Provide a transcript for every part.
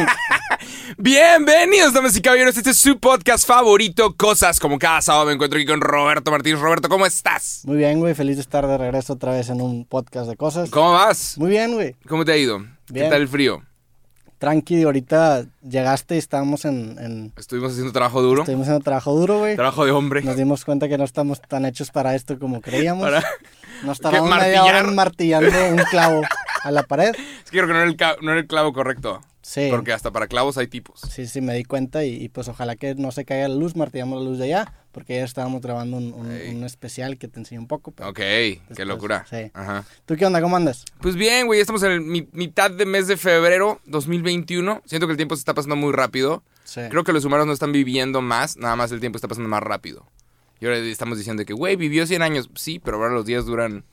Bienvenidos, damas y caballeros. Este es su podcast favorito, Cosas. Como cada sábado me encuentro aquí con Roberto Martínez. Roberto, ¿cómo estás? Muy bien, güey. Feliz de estar de regreso otra vez en un podcast de cosas. ¿Cómo vas? Muy bien, güey. ¿Cómo te ha ido? ¿Qué Bien. tal el frío? Tranqui, ahorita llegaste y estábamos en... en- Estuvimos haciendo trabajo duro. estuvimos haciendo trabajo duro, güey. Trabajo de hombre. Nos dimos cuenta que no estamos tan hechos para esto como creíamos. Para- Nos tardamos media hora martillando un clavo a la pared. Es que creo que no era el, no era el clavo correcto. Sí. Porque hasta para clavos hay tipos. Sí, sí, me di cuenta y, y, pues ojalá que no se caiga la luz, martillamos la luz de allá, porque ya estábamos grabando un, un- un especial que te enseño un poco. pero- Ok, qué locura. sí. Ajá. ¿Tú qué onda? ¿Cómo andas? Pues bien, güey, estamos en el mi- mitad de mes de febrero 2021. Siento que el tiempo se está pasando muy rápido. Sí. Creo que los humanos no están viviendo más, nada más el tiempo está pasando más rápido. Y ahora estamos diciendo que, güey, vivió 100 años. Sí, pero ahora los días duran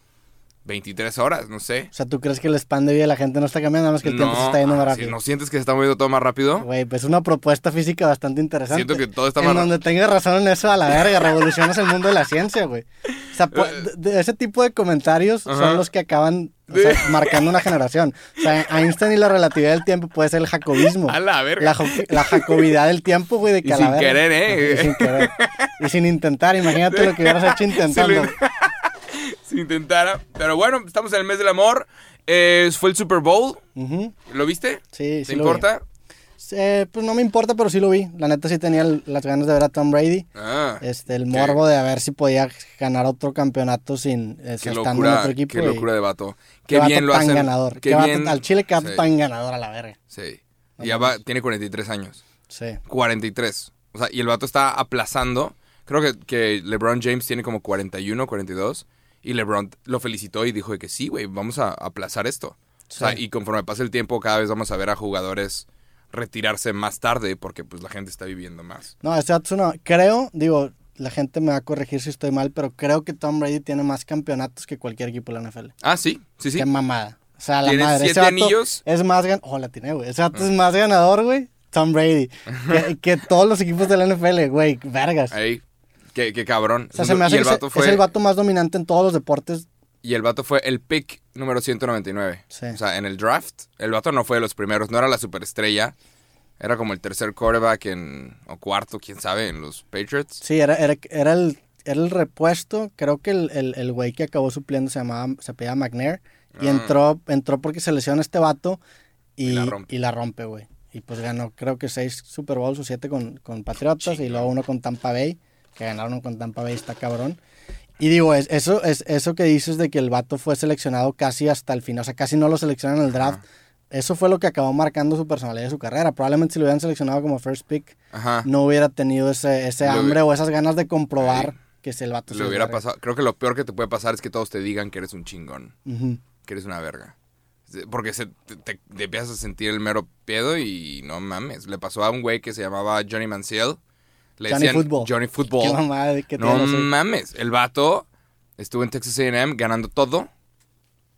23 horas, no sé. O sea, ¿tú crees que el span de vida de la gente no está cambiando, nada más que el tiempo se está yendo más rápido? sí, ¿No sientes que se está moviendo todo más rápido? Güey, pues una propuesta física bastante interesante. Siento que todo está En más donde tengas razón en eso, a la verga, revolucionas el mundo de la ciencia, güey. O sea, po- de- de ese tipo de comentarios Eh. Ajá. son los que acaban o sea, marcando una generación. O sea, Einstein y la relatividad del tiempo puede ser el jacobismo. A la verga. La, la del tiempo, güey, de que Y a la sin verga- querer, ¿eh? Y sin querer. Y sin intentar, imagínate lo que hubieras hecho intentando. Si, intentara. Pero bueno, estamos en el mes del amor. Eh, fue el Super Bowl. ¿Lo viste? Sí, ¿Te sí vi. importa? Eh, pues no me importa, pero sí lo vi. La neta sí tenía el- las ganas de ver a Tom Brady. Ah, Este, el morbo de a ver si podía ganar otro campeonato sin eh, qué en otro equipo. qué y locura de vato. qué Qué vato bien lo hacen. ganador. Qué Qué vato- bien. al Chile que Sí, tan ganador a la verga. Sí. No Ya va, tiene 43 años. Sí. 43. O sea, y el vato está aplazando. Creo que, que LeBron James tiene como 41, 42. Y LeBron lo felicitó y dijo de que sí, güey, vamos a aplazar esto. O sea, y conforme pase el tiempo, cada vez vamos a ver a jugadores retirarse más tarde porque pues la gente está viviendo más. No, ese vato es una- Creo, digo, la gente me va a corregir si estoy mal, pero creo que Tom Brady tiene más campeonatos que cualquier equipo de la NFL. Ah, sí, sí, sí. Qué mamada. O sea, la madre. ese siete vato anillos. Es más gan... Oh, la tiene, güey. Ese vato es más ganador, güey. Tom Brady. que, que todos los equipos de la NFL, güey. Vergas. Ahí. Qué, qué cabrón. O sea, se me hace y el vato fue, es el vato más dominante en todos los deportes. Y el vato fue el pick número 199. Sí. O sea, en el draft, el vato no fue de los primeros, no era la superestrella. Era como el tercer quarterback en, o cuarto, quién sabe, en los Patriots. Sí, era, era, era, el, era el repuesto. Creo que el, el, el güey que acabó supliendo se llamaba, se apellidaba McNair. Y Ah. entró, entró porque se lesiona este vato y, Y la rompe. y la rompe, güey. Y pues ganó, creo que seis Super Bowls o siete con, con Patriotas y luego uno con Tampa Bay, que ganaron con Tampa Bay, está cabrón. Y digo, es, eso, es, eso que dices de que el vato fue seleccionado casi hasta el final, o sea, casi no lo seleccionan en el draft. Eso fue lo que acabó marcando su personalidad y su carrera. Probablemente si lo hubieran seleccionado como first pick, Ajá. no hubiera tenido ese, ese hambre o esas ganas de comprobar Sí. que es el vato. Le hubiera pasado. Creo que lo peor que te puede pasar es que todos te digan que eres un chingón, Ujú. que eres una verga. Porque se, te, te- te empiezas a sentir el mero pedo y no mames. Le pasó a un güey que se llamaba Johnny Manziel. Le Johnny decían Football. Johnny Football. Qué mamada de que No tiene mames, el vato estuvo en Texas A&M ganando todo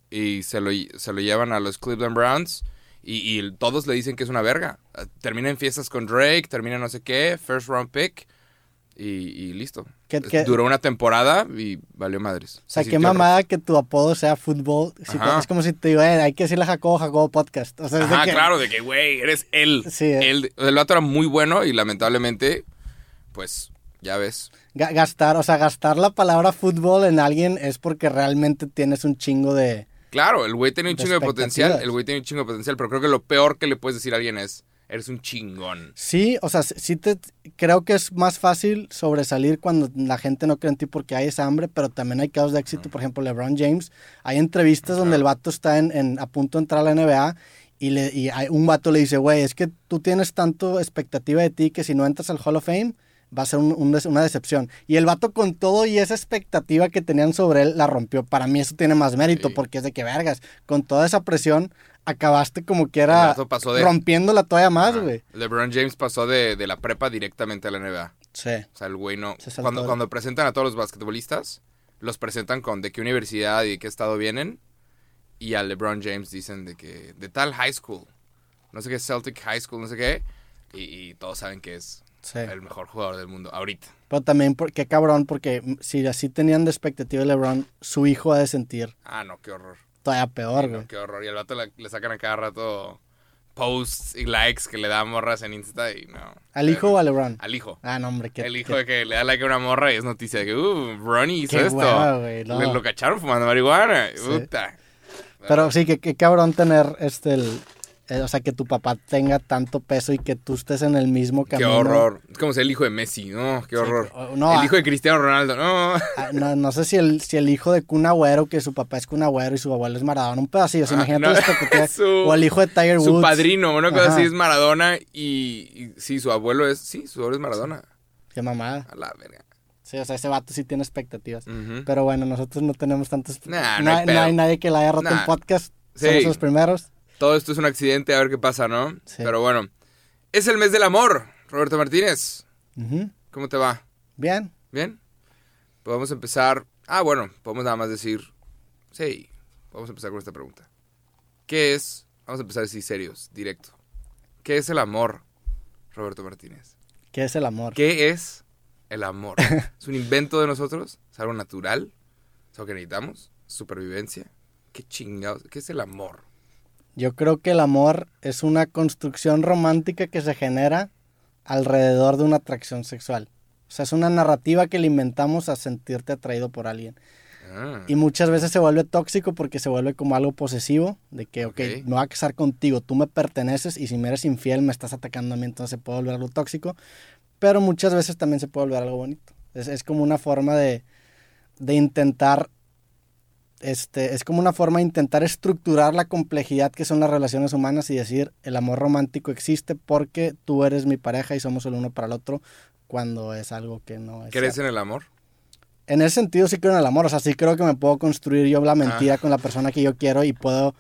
y se lo, se lo llevan a los Cleveland Browns y, y todos le dicen que es una verga. Termina en fiestas con Drake, termina no sé qué, first round pick y, y listo. ¿Qué- qué- Duró una temporada y valió madres. O sea, Se qué mamada que tu apodo sea fútbol. Si Ajá. es como si te digo, eh, hay que decirle a Jacobo, Jacobo Podcast. O sea, es de Ajá, que- claro, de que, güey, eres él. Sí, eh. Él- el vato era muy bueno y lamentablemente, pues, ya ves. ga- gastar, o sea, gastar la palabra fútbol en alguien es porque realmente tienes un chingo de... Claro, el güey tiene un De chingo de potencial. El güey tiene un chingo de potencial, pero creo que lo peor que le puedes decir a alguien es, eres un chingón. Sí, o sea, sí te creo que es más fácil sobresalir cuando la gente no cree en ti porque hay esa hambre, pero también hay casos de éxito. Por ejemplo, LeBron James, hay entrevistas donde el vato está en, en- a punto de entrar a la NBA y, le, y hay, un vato le dice, güey, es que tú tienes tanto expectativa de ti que si no entras al Hall of Fame va a ser un- una decepción. Y el vato con todo y esa expectativa que tenían sobre él la rompió. Para mí eso tiene más mérito Sí. porque es de que vergas, con toda esa presión acabaste como que era pasó de- rompiéndola todavía más, güey. LeBron James pasó de, de la prepa directamente a la NBA. Sí. O sea, el güey no... Se Cuando, cuando presentan a todos los basquetbolistas, los presentan con de qué universidad y de qué estado vienen. Y a LeBron James dicen de que... De tal high school. No sé qué, Celtic High School, no sé qué. Y, y todos saben que es Sí. el mejor jugador del mundo ahorita. Pero también, por- qué cabrón, porque si así tenían de expectativa de LeBron, su hijo ha de sentir Ah, no, qué horror. todavía peor, Sí, no, güey. qué horror. Y al vato le, le sacan a cada rato posts y likes que le da a morras en Insta y no. ¿Al hijo o a LeBron? Al hijo. Ah, no, hombre, que. el hijo de que le da like a una morra y es noticia de que, uh, Ronnie hizo Qué esto. hueva, güey, no. Le- lo cacharon fumando marihuana. Sí. Puta. Pero sí, que, que cabrón tener este. El, eh, o sea, que tu papá tenga tanto peso y que tú estés en el mismo Qué camino. horror. Es como ser el hijo de Messi, no, qué horror. no, el ah. hijo de Cristiano Ronaldo, no. Ah, No, no sé si el, si el hijo de Kun Agüero, que su papá es Kun Agüero y su abuelo es Maradona, un pedacillo. Ah, imagínate no, su- o el hijo de Tiger Woods. Su padrino, una cosa Ajá. así es Maradona y, y sí, su abuelo es, sí, su abuelo es Maradona. Qué mamada. A la verga. Sí, o sea, ese vato sí tiene expectativas. Pero bueno, nosotros no tenemos tantas. Nah, no, no hay no hay nadie que la haya roto Nah. en podcast. Sí. Somos los primeros. Todo esto es un accidente, a ver qué pasa, ¿no? Sí. Pero bueno, es el mes del amor, Roberto Martínez. ¿Cómo te va? Bien. ¿Bien? Podemos empezar. Ah, bueno, podemos nada más decir. Sí, vamos a empezar con esta pregunta. ¿Qué es? Vamos a empezar así serios, directo. ¿Qué es el amor, Roberto Martínez? ¿Qué es el amor? ¿Qué es el amor? ¿Es un invento de nosotros? ¿Es algo natural? ¿Es algo que necesitamos? ¿Supervivencia? ¿Qué chingados? ¿Qué es el amor? Yo creo que el amor es una construcción romántica que se genera alrededor de una atracción sexual. O sea, es una narrativa que le inventamos a sentirte atraído por alguien. Ah, Y muchas veces se vuelve tóxico porque se vuelve como algo posesivo, de que, ok, Ok. me voy a casar contigo, tú me perteneces y si me eres infiel me estás atacando a mí, entonces se puede volver algo tóxico. Pero muchas veces también se puede volver algo bonito. Es, es como una forma de, de intentar, este, es como una forma de intentar estructurar la complejidad que son las relaciones humanas y decir, el amor romántico existe porque tú eres mi pareja y somos el uno para el otro cuando es algo que no es. ¿Crees en el amor? En ese sentido sí creo en el amor, o sea, sí creo que me puedo construir yo la Ah. mentira con la persona que yo quiero y puedo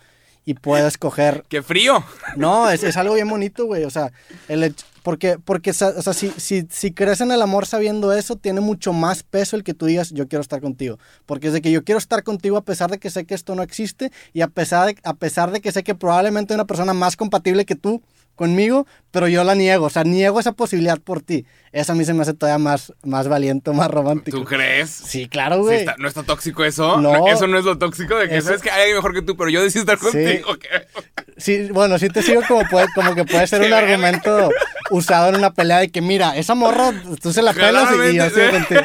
y puedo escoger. ¡Qué frío! No, es, es algo bien bonito, güey, o sea, el hecho- porque porque o sea, si, si si crees en el amor sabiendo eso, tiene mucho más peso el que tú digas, yo quiero estar contigo, porque es de que yo quiero estar contigo a pesar de que sé que esto no existe y a pesar de, a pesar de que sé que probablemente hay una persona más compatible que tú conmigo, pero yo la niego, o sea, niego esa posibilidad por ti. Eso a mí se me hace todavía más más valiente, más romántico. ¿Tú crees? Sí, claro, Sí güey. está- ¿No está tóxico eso? No. Eso no es lo tóxico de que Eso- sabes que hay alguien mejor que tú, pero yo decido estar Sí. contigo. Sí, bueno, sí te sigo como, puede, como que puede ser un argumento usado en una pelea de que, mira, esa morra, tú se la pelas y- y yo sigo sí. contigo.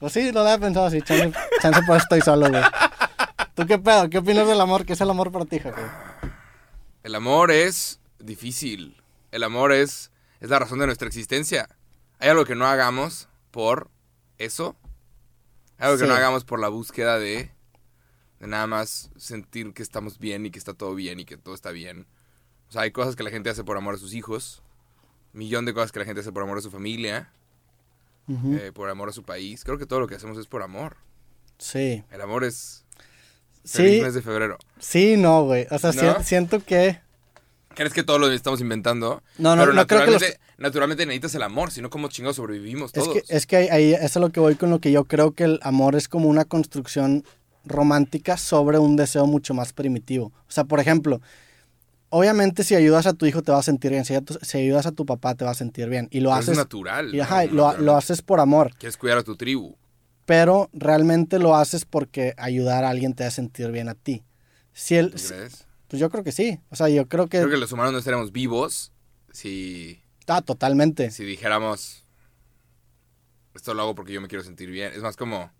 Pues sí, lo había pensado así, chance, chance por eso estoy solo, güey. ¿Tú qué pedo? ¿Qué opinas del amor? ¿Qué es el amor para ti, jefe? El amor es difícil. El amor es, es la razón de nuestra existencia. Hay algo que no hagamos por eso. Hay algo que no hagamos por la búsqueda de, de nada más sentir que estamos bien y que está todo bien y que todo está bien. O sea, hay cosas que la gente hace por amor a sus hijos. Millón de cosas que la gente hace por amor a su familia. Eh, por amor a su país. Creo que todo lo que hacemos es por amor. Sí. El amor es feliz Sí, mes de febrero. sí, no, güey. O sea, siento que... ¿Crees que todo lo estamos inventando? No, no, Pero no creo que los- naturalmente, naturalmente necesitas el amor, si no, ¿cómo chingados sobrevivimos Es todos? que, es que ahí, es lo que voy con lo que yo creo que el amor es como una construcción romántica sobre un deseo mucho más primitivo. O sea, por ejemplo, obviamente si ayudas a tu hijo te va a sentir bien, si, ayudas- a tu papá te va a sentir bien. Y lo Pero haces... es natural. y ¿no? ajá, lo, Naturalmente. lo haces por amor, Quieres cuidar a tu tribu. pero realmente lo haces porque ayudar a alguien te va a sentir bien a ti. Si el, ¿Tú crees? Pues yo creo que sí. O sea, yo creo que... Creo que los humanos no estaríamos vivos si, Ah, totalmente. si dijéramos, esto lo hago porque yo me quiero sentir bien. Es más como,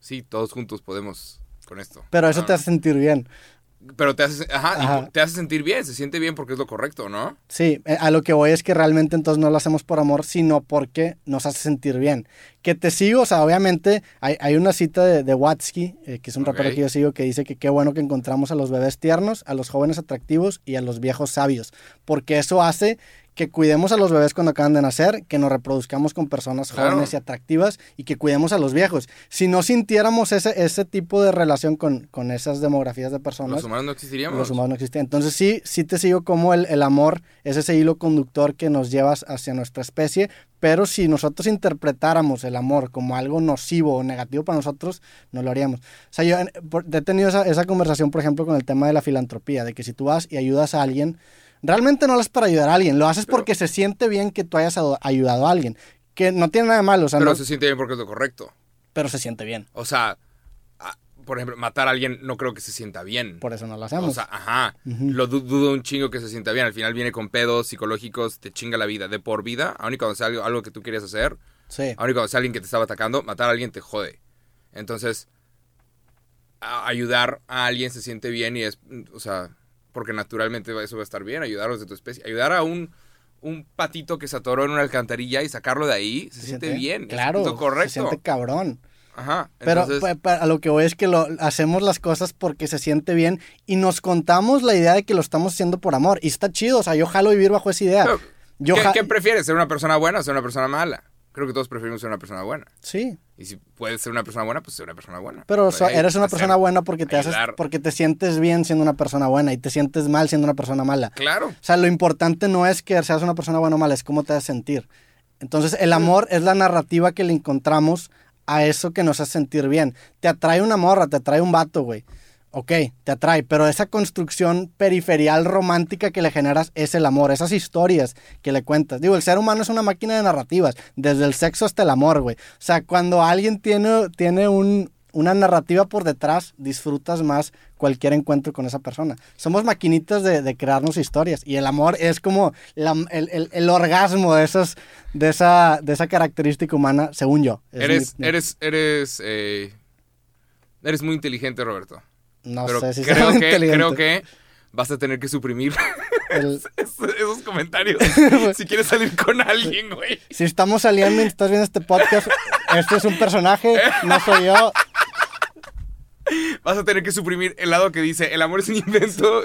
sí, todos juntos podemos con esto. Pero eso te hace sentir bien. Pero te hace, ajá, te hace sentir bien, se siente bien porque es lo correcto, ¿no? Sí, eh, a lo que voy es que realmente entonces no lo hacemos por amor, sino porque nos hace sentir bien. Que te sigo, o sea, obviamente hay, hay una cita de, de Watsky, eh, que es un rapero que yo sigo, que dice que qué bueno que encontramos a los bebés tiernos, a los jóvenes atractivos y a los viejos sabios, porque eso hace que cuidemos a los bebés cuando acaban de nacer, que nos reproduzcamos con personas Claro. jóvenes y atractivas y que cuidemos a los viejos. Si no sintiéramos ese, ese tipo de relación con, con esas demografías de personas, Los humanos no existiríamos. los humanos no existen. Entonces sí, sí te sigo como el, el amor es ese hilo conductor que nos lleva hacia nuestra especie, pero si nosotros interpretáramos el amor como algo nocivo o negativo para nosotros, no lo haríamos. O sea, yo he tenido esa, esa conversación, por ejemplo, con el tema de la filantropía, de que si tú vas y ayudas a alguien, realmente no lo haces para ayudar a alguien, lo haces Pero- porque se siente bien que tú hayas ado- ayudado a alguien, que no tiene nada de malo, o sea, Pero no- se siente bien porque es lo correcto. pero se siente bien. O sea, por ejemplo, matar a alguien no creo que se sienta bien. Por eso no lo O hacemos. sea, ajá. Lo du- dudo un chingo que se sienta bien. Al final viene con pedos psicológicos, te chinga la vida. De por vida, aun y cuando sea algo, algo que tú querías hacer, sí. aun y cuando sea alguien que te estaba atacando, matar a alguien te jode. Entonces, a- ayudar a alguien se siente bien y es, o sea, porque naturalmente eso va a estar bien, ayudar a los de tu especie. Ayudar a un, un patito que se atoró en una alcantarilla y sacarlo de ahí, se, siente bien. Claro. es correcto. Se siente cabrón. Ajá. Pero entonces- a lo que voy es que lo hacemos las cosas porque se siente bien y nos contamos la idea de que lo estamos haciendo por amor. Y está chido, o sea, yo jalo vivir bajo esa idea. Pero, Yo ¿qué, qué prefieres? ¿Ser una persona buena o ser una persona mala? Creo que todos preferimos ser una persona buena. Sí, Y si puedes ser una persona buena, pues ser una persona buena. pero o sea, Hey, eres una hacer- persona buena porque te haces, ayudar. porque te sientes bien siendo una persona buena y te sientes mal siendo una persona mala. Claro. O sea, lo importante no es que seas una persona buena o mala, es cómo te haces sentir. Entonces, el amor es la narrativa que le encontramos a eso que nos hace sentir bien. Te atrae una morra, te atrae un vato, güey. Ok, te atrae, pero esa construcción periferial romántica que le generas es el amor, esas historias que le cuentas. Digo, el ser humano es una máquina de narrativas, desde el sexo hasta el amor, güey. O sea, cuando alguien tiene, tiene un, una narrativa por detrás, disfrutas más cualquier encuentro con esa persona. Somos maquinitas de, de crearnos historias y el amor es como la- el, el- el orgasmo de, esos, de, esa, de esa característica humana, según yo. Es Eres, mi- eres, eres, eh, eres muy inteligente, Roberto. No Pero sé si creo, que, creo que vas a tener que suprimir El- esos, esos comentarios si quieres salir con alguien, güey. si estamos saliendo y estás viendo este podcast, este es un personaje, no soy yo. Vas a tener que suprimir el lado que dice el amor es un invento.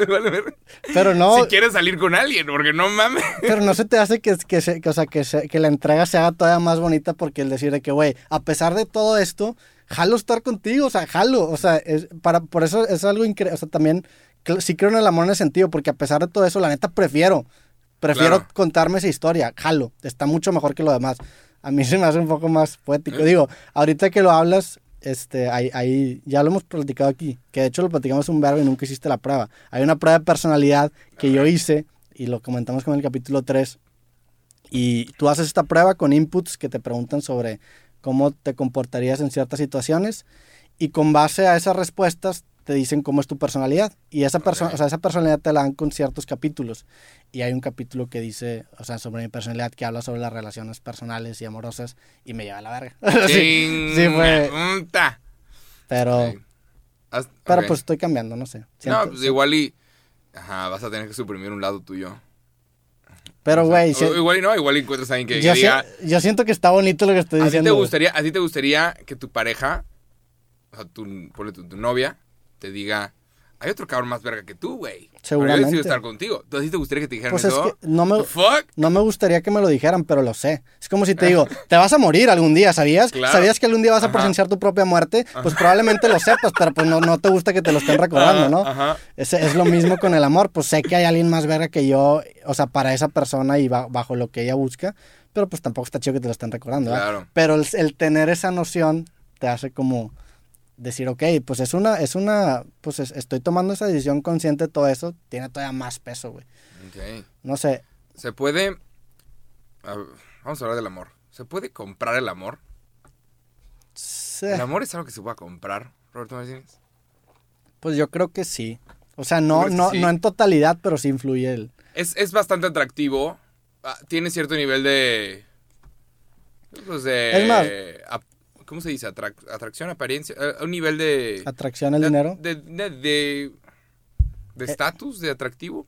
Pero no, Si quieres salir con alguien, porque no mames. pero no se te hace que, que, se- que, o sea, que, se- que la entrega se haga todavía más bonita porque el decir de que, güey, a pesar de todo esto, jalo estar contigo, o sea, jalo, o sea, es, para, por eso es algo increíble, o sea, también sí creo en el amor en ese sentido, porque a pesar de todo eso, la neta prefiero, prefiero Claro. contarme esa historia, jalo, está mucho mejor que lo demás. A mí se me hace un poco más poético. Digo, ahorita que lo hablas, este, ahí, ahí ya lo hemos platicado aquí, que de hecho lo platicamos un verbo y nunca hiciste la prueba. Hay una prueba de personalidad que yo hice y lo comentamos con el capítulo 3. Y tú haces esta prueba con inputs que te preguntan sobre cómo te comportarías en ciertas situaciones y con base a esas respuestas te dicen cómo es tu personalidad. Y esa, persona o sea, esa personalidad te la dan con ciertos capítulos. Y hay un capítulo que dice, o sea, sobre mi personalidad que habla sobre las relaciones personales y amorosas y me lleva a la verga. sí, sí fue, pero, pero pues estoy cambiando, no sé. No, pues igual y... Ajá, vas a tener que suprimir un lado tuyo. Pero, O sea, güey, o- si- Igual y no, igual encuentras a alguien que, yo, que si- diga... yo siento que está bonito lo que estoy ¿A ti, diciendo. te gustaría, ¿A ti te gustaría que tu pareja, o sea, tu, tu, tu novia, te diga, hay otro cabrón más verga que tú, güey? Pero Yo Seguramente. estar contigo. ¿Tú a ti te gustaría que te dijeran Pues es eso? que no me, ¿The fuck? No me gustaría que me lo dijeran, pero lo sé. Es como si te digo, te vas a morir algún día, ¿sabías? Claro. ¿Sabías que algún día vas a Ajá. presenciar tu propia muerte? Pues probablemente lo sepas, pero pues no, no te gusta que te lo estén recordando, Ajá, ¿no? Ajá. Ese es lo mismo con el amor. Pues sé que hay alguien más verga que yo, o sea, para esa persona y ba- bajo lo que ella busca, pero pues tampoco está chido que te lo estén recordando, ¿verdad? Claro. Pero el, el tener esa noción te hace como decir, ok, pues es una, es una, pues es- estoy tomando esa decisión consciente de todo eso, tiene todavía más peso, güey. Ok. No sé, Se puede... a ver, vamos a hablar del amor. ¿Se puede comprar el amor? sí. ¿El amor es algo que se pueda comprar, Roberto Martínez? Pues yo creo que sí. O sea, no, no, sí? no en totalidad, pero sí influye el. Es, es bastante atractivo. Ah, tiene cierto nivel de... Pues de... Es más- ¿Cómo se dice? Atrac- atracción, apariencia. eh, un nivel de... Atracción al de- dinero. De de- de- de estatus, de atractivo.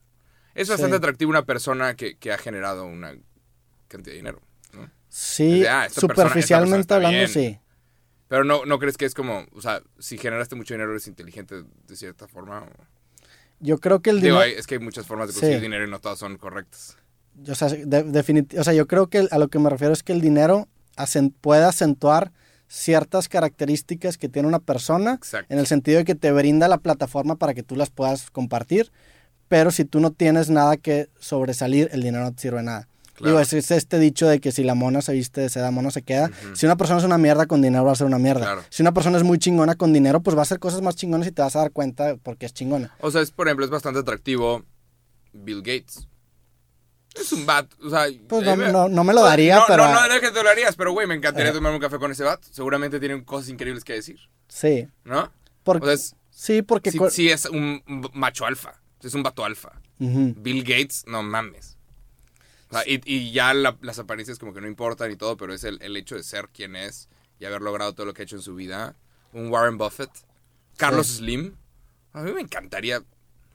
Es Sí. bastante atractivo una persona que, que ha generado una cantidad de dinero. ¿no? Sí, ah, persona- superficialmente persona hablando, sí. Pero no, no crees que es como, o sea, si generaste mucho dinero eres inteligente de cierta forma. O... Yo creo que el dinero. es que hay muchas formas de conseguir Sí. dinero y no todas son correctas. O sea, de- o sea, yo creo que a lo que me refiero es que el dinero acen- puede acentuar ciertas características que tiene una persona Exacto. en el sentido de que te brinda la plataforma para que tú las puedas compartir, pero si tú no tienes nada que sobresalir, el dinero no te sirve nada. Claro. Digo, es, es este dicho de que si la mona se viste de seda, mona se queda. Si una persona es una mierda con dinero, va a ser una mierda. Claro. Si una persona es muy chingona con dinero, pues va a hacer cosas más chingonas y te vas a dar cuenta porque es chingona. O sea, es, por ejemplo, es bastante atractivo Bill Gates. Es un bat, o sea... Pues eh, no, no, no me lo daría, no, pero... No, no, no es que te lo harías, pero güey, me encantaría Eh. tomarme un café con ese bat. Seguramente tienen cosas increíbles que decir, Sí. ¿no? Porque- O sea, es- Sí, porque... sí, sí es un macho alfa. Es un vato alfa. Ujú. Bill Gates, no mames. O sea, y, y ya la- las apariencias como que no importan y todo, pero es el, el hecho de ser quien es y haber logrado todo lo que ha hecho en su vida. Un Warren Buffett. Carlos Sí. Slim. A mí me encantaría.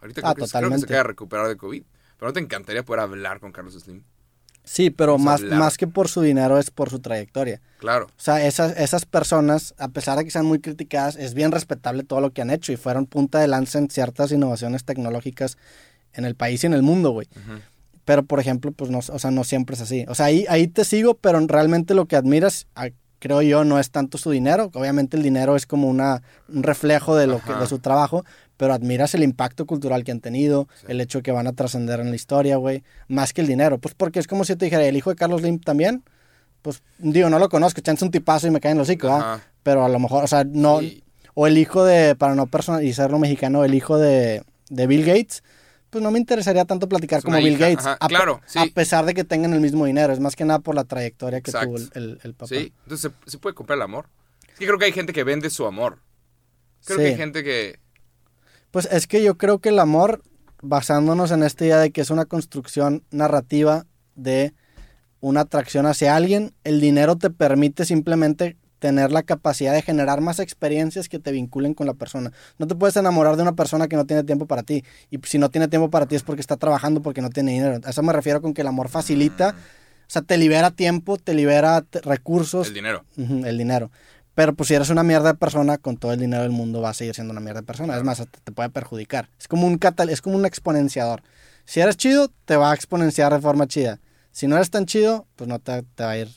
Ahorita Ah, creo, que, creo que se acaba de recuperar de COVID. Pero no te encantaría poder hablar con Carlos Slim. Sí, pero más, hablar. más que por su dinero es por su trayectoria. Claro. O sea, esas, esas personas, a pesar de que sean muy criticadas, es bien respetable todo lo que han hecho y fueron punta de lanza en ciertas innovaciones tecnológicas en el país y en el mundo, güey. Pero, por ejemplo, pues no, o sea, no siempre es así. O sea, ahí, ahí te sigo, pero realmente lo que admiras, creo yo, no es tanto su dinero. Obviamente el dinero es como una, un reflejo de, lo que, de su trabajo, pero admiras el impacto cultural que han tenido, Sí. el hecho de que van a trascender en la historia, güey, más que el dinero. Pues porque es como si te dijera, el hijo de Carlos Lim también, pues digo, no lo conozco, chance un tipazo y me cae en los hocico. Ajá. Pero a lo mejor, o sea, no... Sí. O el hijo de, para no personalizarlo mexicano, el hijo de, de Bill Gates, pues no me interesaría tanto platicar como una Bill hija, Gates. ajá, a, claro, sí. a pesar de que tengan el mismo dinero, es más que nada por la trayectoria que Exacto. tuvo el, el- el papá. Sí, entonces se, se puede comprar el amor. Es que creo que hay gente que vende su amor. Creo Sí. que hay gente que... Pues es que yo creo que el amor, basándonos en esta idea de que es una construcción narrativa de una atracción hacia alguien, el dinero te permite simplemente tener la capacidad de generar más experiencias que te vinculen con la persona. No te puedes enamorar de una persona que no tiene tiempo para ti. Y si no tiene tiempo para ti es porque está trabajando, porque no tiene dinero. A eso me refiero con que el amor facilita, o sea, te libera tiempo, te libera recursos, El dinero. El dinero. Pero pues si eres una mierda de persona, con todo el dinero del mundo vas a seguir siendo una mierda de persona. Es más, te puede perjudicar. Es como un catal es como un exponenciador. Si eres chido, te va a exponenciar de forma chida. Si no eres tan chido, pues no te, te va a ir,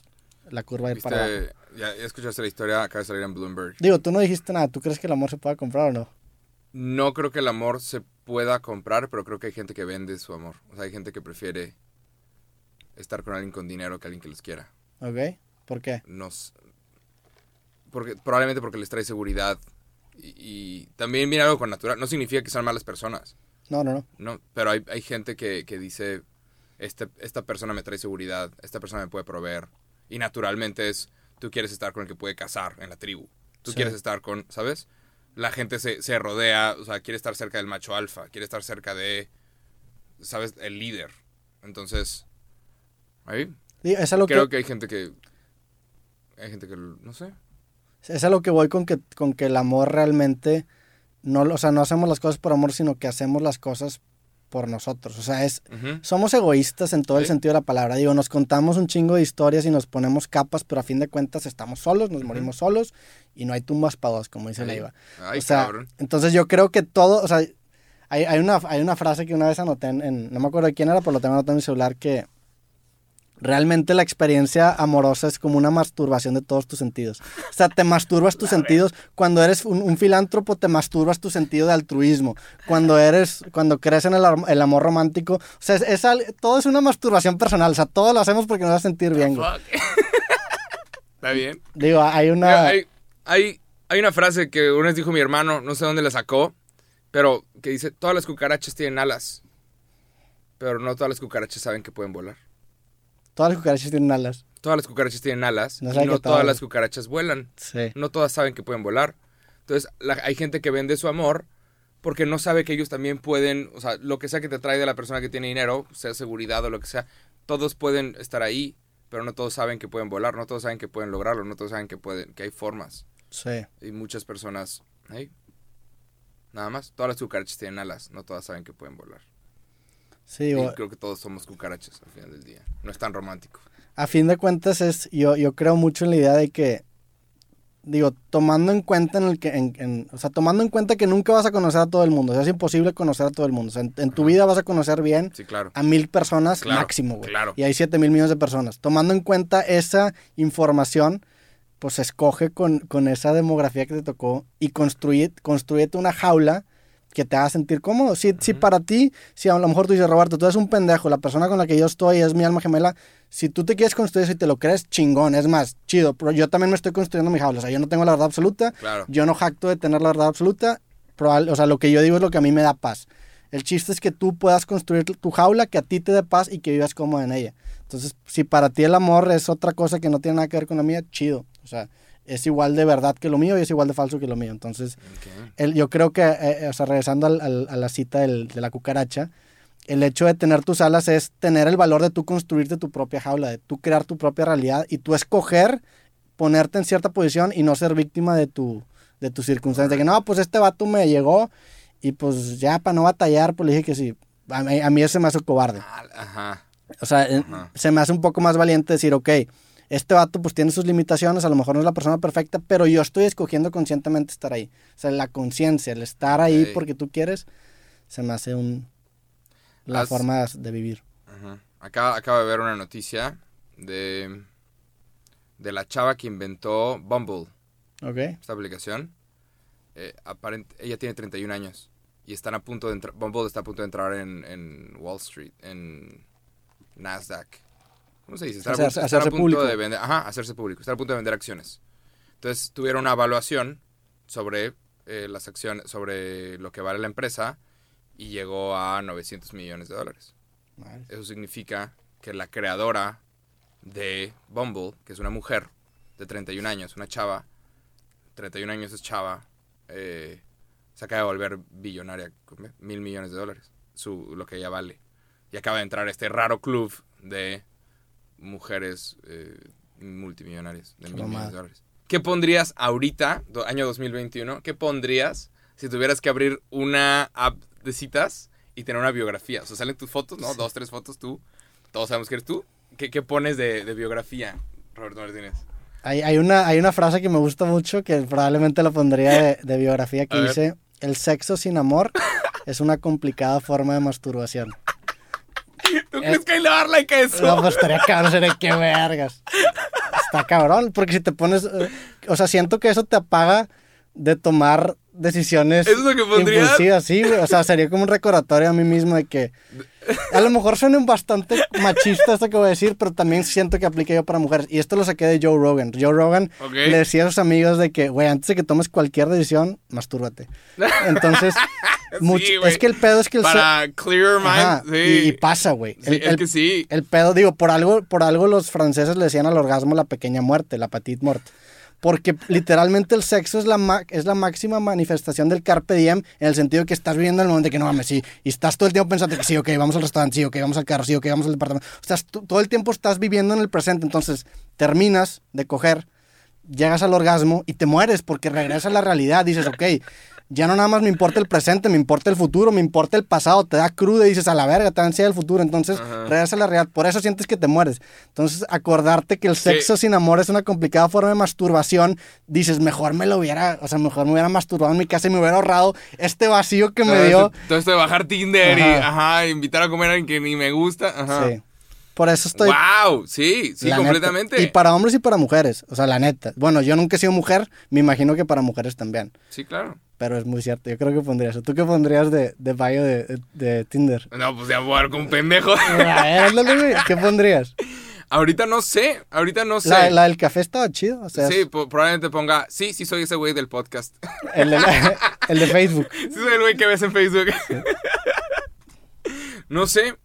la curva va a ir para abajo. Ya, escuchaste la historia, acaba de salir en Bloomberg. Digo, tú no dijiste nada. ¿Tú crees que el amor se pueda comprar o no? No creo que el amor se pueda comprar, pero creo que hay gente que vende su amor. O sea, hay gente que prefiere estar con alguien con dinero que alguien que los quiera. ¿Ok? ¿Por qué? No porque, probablemente porque les trae seguridad. Y, y también viene algo con natural. No significa que sean malas personas. No, no, no. No, pero hay, hay gente que, que dice, este, esta persona me trae seguridad, esta persona me puede proveer. Y naturalmente es, tú quieres estar con el que puede cazar en la tribu. Tú Sí. quieres estar con, ¿sabes? La gente se, se rodea, o sea, quiere estar cerca del macho alfa, quiere estar cerca de, ¿sabes? El líder. Entonces, ahí Sí, es a lo creo que, que hay gente que, hay gente que, no sé. Es a lo que voy con que, con que el amor realmente no, lo- o sea, no hacemos las cosas por amor, sino que hacemos las cosas por nosotros. O sea, es, somos egoístas en todo el sentido de la palabra. Digo, nos contamos un chingo de historias y nos ponemos capas, pero a fin de cuentas estamos solos, nos morimos solos y no hay tumbas para dos, como dice. Leiva. O sea, cabrón. entonces yo creo que todo, o sea, hay, hay, una, hay una frase que una vez anoté en, en- no me acuerdo de quién era, pero lo tengo anotado en mi celular, que realmente la experiencia amorosa es como una masturbación de todos tus sentidos. O sea, te masturbas tus sentidos. Cuando eres un, un filántropo, te masturbas tu sentido de altruismo. Cuando eres, cuando crees en el, am- el amor romántico, o sea, es, todo es una masturbación personal. O sea, todo lo hacemos porque nos va a sentir bien, güey. Está bien. Digo, hay una... Hay, hay una frase que una vez dijo mi hermano, no sé dónde la sacó, pero que dice, todas las cucarachas tienen alas, pero no todas las cucarachas saben que pueden volar. Todas las cucarachas tienen alas. Todas las cucarachas tienen alas No y no todas. las cucarachas vuelan. Sí. No todas saben que pueden volar. Entonces, la- hay gente que vende su amor porque no sabe que ellos también pueden, o sea, lo que sea que te trae de la persona que tiene dinero, sea seguridad o lo que sea, todos pueden estar ahí, pero no todos saben que pueden volar, no todos saben que pueden lograrlo, no todos saben que pueden, que hay formas. Sí. Y muchas personas, hey, nada más, todas las cucarachas tienen alas, no todas saben que pueden volar. Sí, Y creo que todos somos cucarachas al final del día. No es tan romántico. a fin de cuentas es yo, yo creo mucho en la idea de que digo tomando en cuenta en el que en, en- o sea tomando en cuenta que nunca vas a conocer a todo el mundo o sea es imposible conocer a todo el mundo o sea, en, en tu vida vas a conocer bien Sí, claro. a mil personas Claro, máximo güey claro. y hay siete mil millones de personas tomando en cuenta esa información pues escoge con, con esa demografía que te tocó y construye construyete una jaula que te haga sentir cómodo. Si, si para ti, si a lo mejor tú dices, Roberto, tú eres un pendejo, la persona con la que yo estoy es mi alma gemela, si tú te quieres construir eso y te lo crees, chingón, es más, chido, pero yo también me estoy construyendo mi jaula, o sea, yo no tengo la verdad absoluta, Claro. yo no jacto de tener la verdad absoluta, probable- o sea, lo que yo digo es lo que a mí me da paz. El chiste es que tú puedas construir tu jaula, que a ti te dé paz y que vivas cómodo en ella. Entonces, si para ti el amor es otra cosa que no tiene nada que ver con la mía, chido. O sea, es igual de verdad que lo mío y es igual de falso que lo mío. Entonces, Ok. el- yo creo que, eh, o sea, regresando al- al- a la cita del- de la cucaracha, el hecho de tener tus alas es tener el valor de tú construirte tu propia jaula, de tú crear tu propia realidad y tú escoger ponerte en cierta posición y no ser víctima de tu, de tus circunstancias. De que no, pues este vato me llegó y pues ya para no batallar, pues le dije que sí. A mí, a mí eso me hace cobarde. Ah, Ajá. O sea, eh, Ajá. se me hace un poco más valiente decir, ok, este vato pues tiene sus limitaciones, a lo mejor no es la persona perfecta, pero yo estoy escogiendo conscientemente estar ahí. O sea, la conciencia, el estar ahí porque tú quieres, se me hace un la Has- forma de vivir. Ajá. Acaba, acabo de ver una noticia de, de la chava que inventó Bumble, ¿Ok? esta aplicación. Eh, aparent- ella tiene 31 años y están a punto de entrar, Bumble está a punto de entrar en, en Wall Street, en Nasdaq. ¿Cómo se dice? Están a punto, a punto público. de vender, ajá, hacerse público, están a punto de vender acciones. Entonces tuvieron una evaluación sobre eh, las acciones, sobre lo que vale la empresa y llegó a 900 millones de dólares. Eso significa que la creadora de Bumble, que es una mujer de 31 años, una chava, 31 años es chava, eh, se acaba de volver billonaria, mil millones de dólares, su, lo que ella vale. Y acaba de entrar a este raro club de mujeres eh, multimillonarias de mil millones de dólares. ¿Qué pondrías ahorita, do- año 2021, qué pondrías si tuvieras que abrir una app de citas y tener una biografía? O sea, salen tus fotos, ¿no? Dos, tres fotos tú. Todos sabemos que eres tú. ¿Qué, qué pones de, de biografía, Roberto Martínez? Hay, hay, una, hay una frase que me gusta mucho que probablemente la pondría de, de biografía que dice, el sexo sin amor es una complicada forma de masturbación. ¿Tú crees que hay le va a dar like a eso? Eh, No, pues estaría cabrón, sería qué vergas. Está cabrón, porque si te pones, eh, o sea, siento que eso te apaga de tomar decisiones ¿Eso es lo que pondrías? impulsivas, sí, güey. O sea, sería como un recordatorio a mí mismo de que a lo mejor suena bastante machista esto que voy a decir, pero también siento que aplica yo para mujeres. Y esto lo saqué de Joe Rogan. Joe Rogan Ok. le decía a sus amigos de que, güey, antes de que tomes cualquier decisión, mastúrbate. Entonces, Sí, es que el pedo es que el Para clear mind, Ajá, sí. y, y pasa, güey. Sí, El- es el- que sí. el pedo, digo, por algo, por algo los franceses le decían al orgasmo la pequeña muerte, la petite mort. Porque literalmente el sexo es la, ma- es la máxima manifestación del carpe diem en el sentido que estás viviendo el momento de que no mames, sí. Y estás todo el tiempo pensando que sí, ok, vamos al restaurante, sí, ok, vamos al carro, sí, ok, vamos al departamento. O sea, todo el tiempo estás viviendo en el presente. Entonces, terminas de coger, llegas al orgasmo y te mueres porque regresas a la realidad. Dices, ok, ya no nada más me importa el presente, me importa el futuro, me importa el pasado, te da cruda y dices, a la verga, te da ansiedad el futuro. Entonces, Ajá. regresas a la realidad. Por eso sientes que te mueres. Entonces, acordarte que el sexo sin amor es una complicada forma de masturbación, dices, mejor me lo hubiera, o sea, mejor me hubiera masturbado en mi casa y me hubiera ahorrado este vacío que me dio. esto de bajar Tinder y Ajá. ajá, invitar a comer a alguien que ni me gusta. Ajá. Sí. Por eso estoy... wow, sí, sí, la neta. completamente. Y para hombres y para mujeres, o sea, la neta. Bueno, yo nunca he sido mujer, me imagino que para mujeres también. Sí, claro. Pero es muy cierto, yo creo que pondría eso. ¿Tú qué pondrías de, de bio de, de- de Tinder? No, pues ya dar con un pendejo. A ver, ándale, güey, ¿Qué pondrías? ahorita no sé, ahorita no sé. La, la del café estaba chido, o sea, sí, probablemente ponga, sí, sí soy ese güey del podcast. el, de, el de Facebook. sí soy el güey que ves en Facebook. no sé,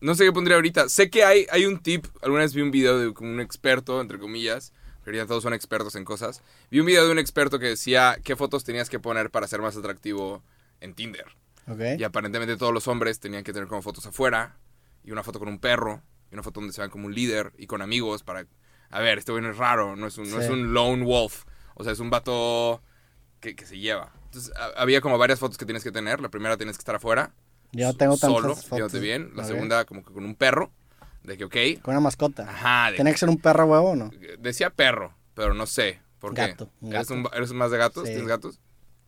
no sé qué pondría ahorita. Sé que hay, hay un tip, alguna vez vi un video de como un experto, entre comillas, todos son expertos en cosas. Vi un video de un experto que decía qué fotos tenías que poner para ser más atractivo en Tinder. Ok. Y aparentemente todos los hombres tenían que tener como fotos afuera, y una foto con un perro, y una foto donde se vean como un líder, y con amigos para... A ver, este güey no es raro, no es un, no es un lone wolf. O sea, es un vato que, que se lleva. Entonces, ha- había como varias fotos que tienes que tener. La primera tienes que estar afuera. Yo no tengo tantas Solo, fotos. bien. La segunda como que con un perro. De que, ok. Con una mascota. Ajá, de ¿Tiene que ser un perro huevo o no? Decía perro, pero no sé. ¿Por qué? Gato, un ¿Eres, gato. un- eres más de gatos? Sí. ¿Tienes gatos?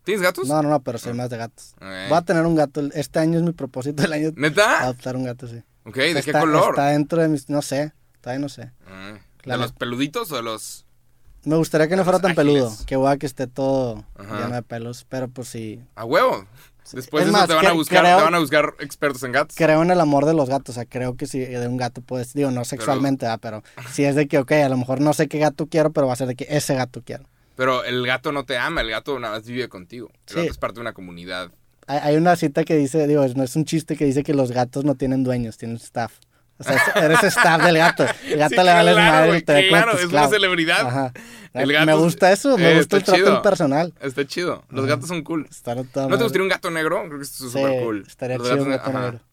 ¿Tienes gatos? No, no, no, pero soy más de gatos. Eh. Voy a tener un gato. Este año es mi propósito del año. ¿Neta? Adoptar un gato, sí. Ok, ¿de qué color? Está dentro de mis... No sé, todavía no sé. Ah, ¿De los peluditos o de los...? Me gustaría que no fuera tan peludo. Que a que esté todo Ajá. lleno de pelos. Pero pues sí. A huevo. Después Es de eso más, te van, a buscar, creo- te van a buscar expertos en gatos. Creo en el amor de los gatos. O sea, creo que si de un gato puedes... Digo, no sexualmente, ah, pero si es de que, ok, a lo mejor no sé qué gato quiero, pero va a ser de que ese gato quiero. Pero el gato no te ama, el gato nada más vive contigo. El Sí. gato es parte de una comunidad. Hay, hay una cita que dice, digo, no es un chiste que dice que los gatos no tienen dueños, tienen staff. O sea, eres staff del gato. El gato Sí, le vale claro, madre. güey, te claro, cuentas, es una celebridad. Ajá. El me gusta eso, me eh, gusta el trato chido. impersonal. Está chido. Los Ajá. gatos son cool. Está a toda ¿No te gustaría un gato negro? Creo que esto es Sí, súper cool. estaría Los chido un gatos- gato ajá. negro.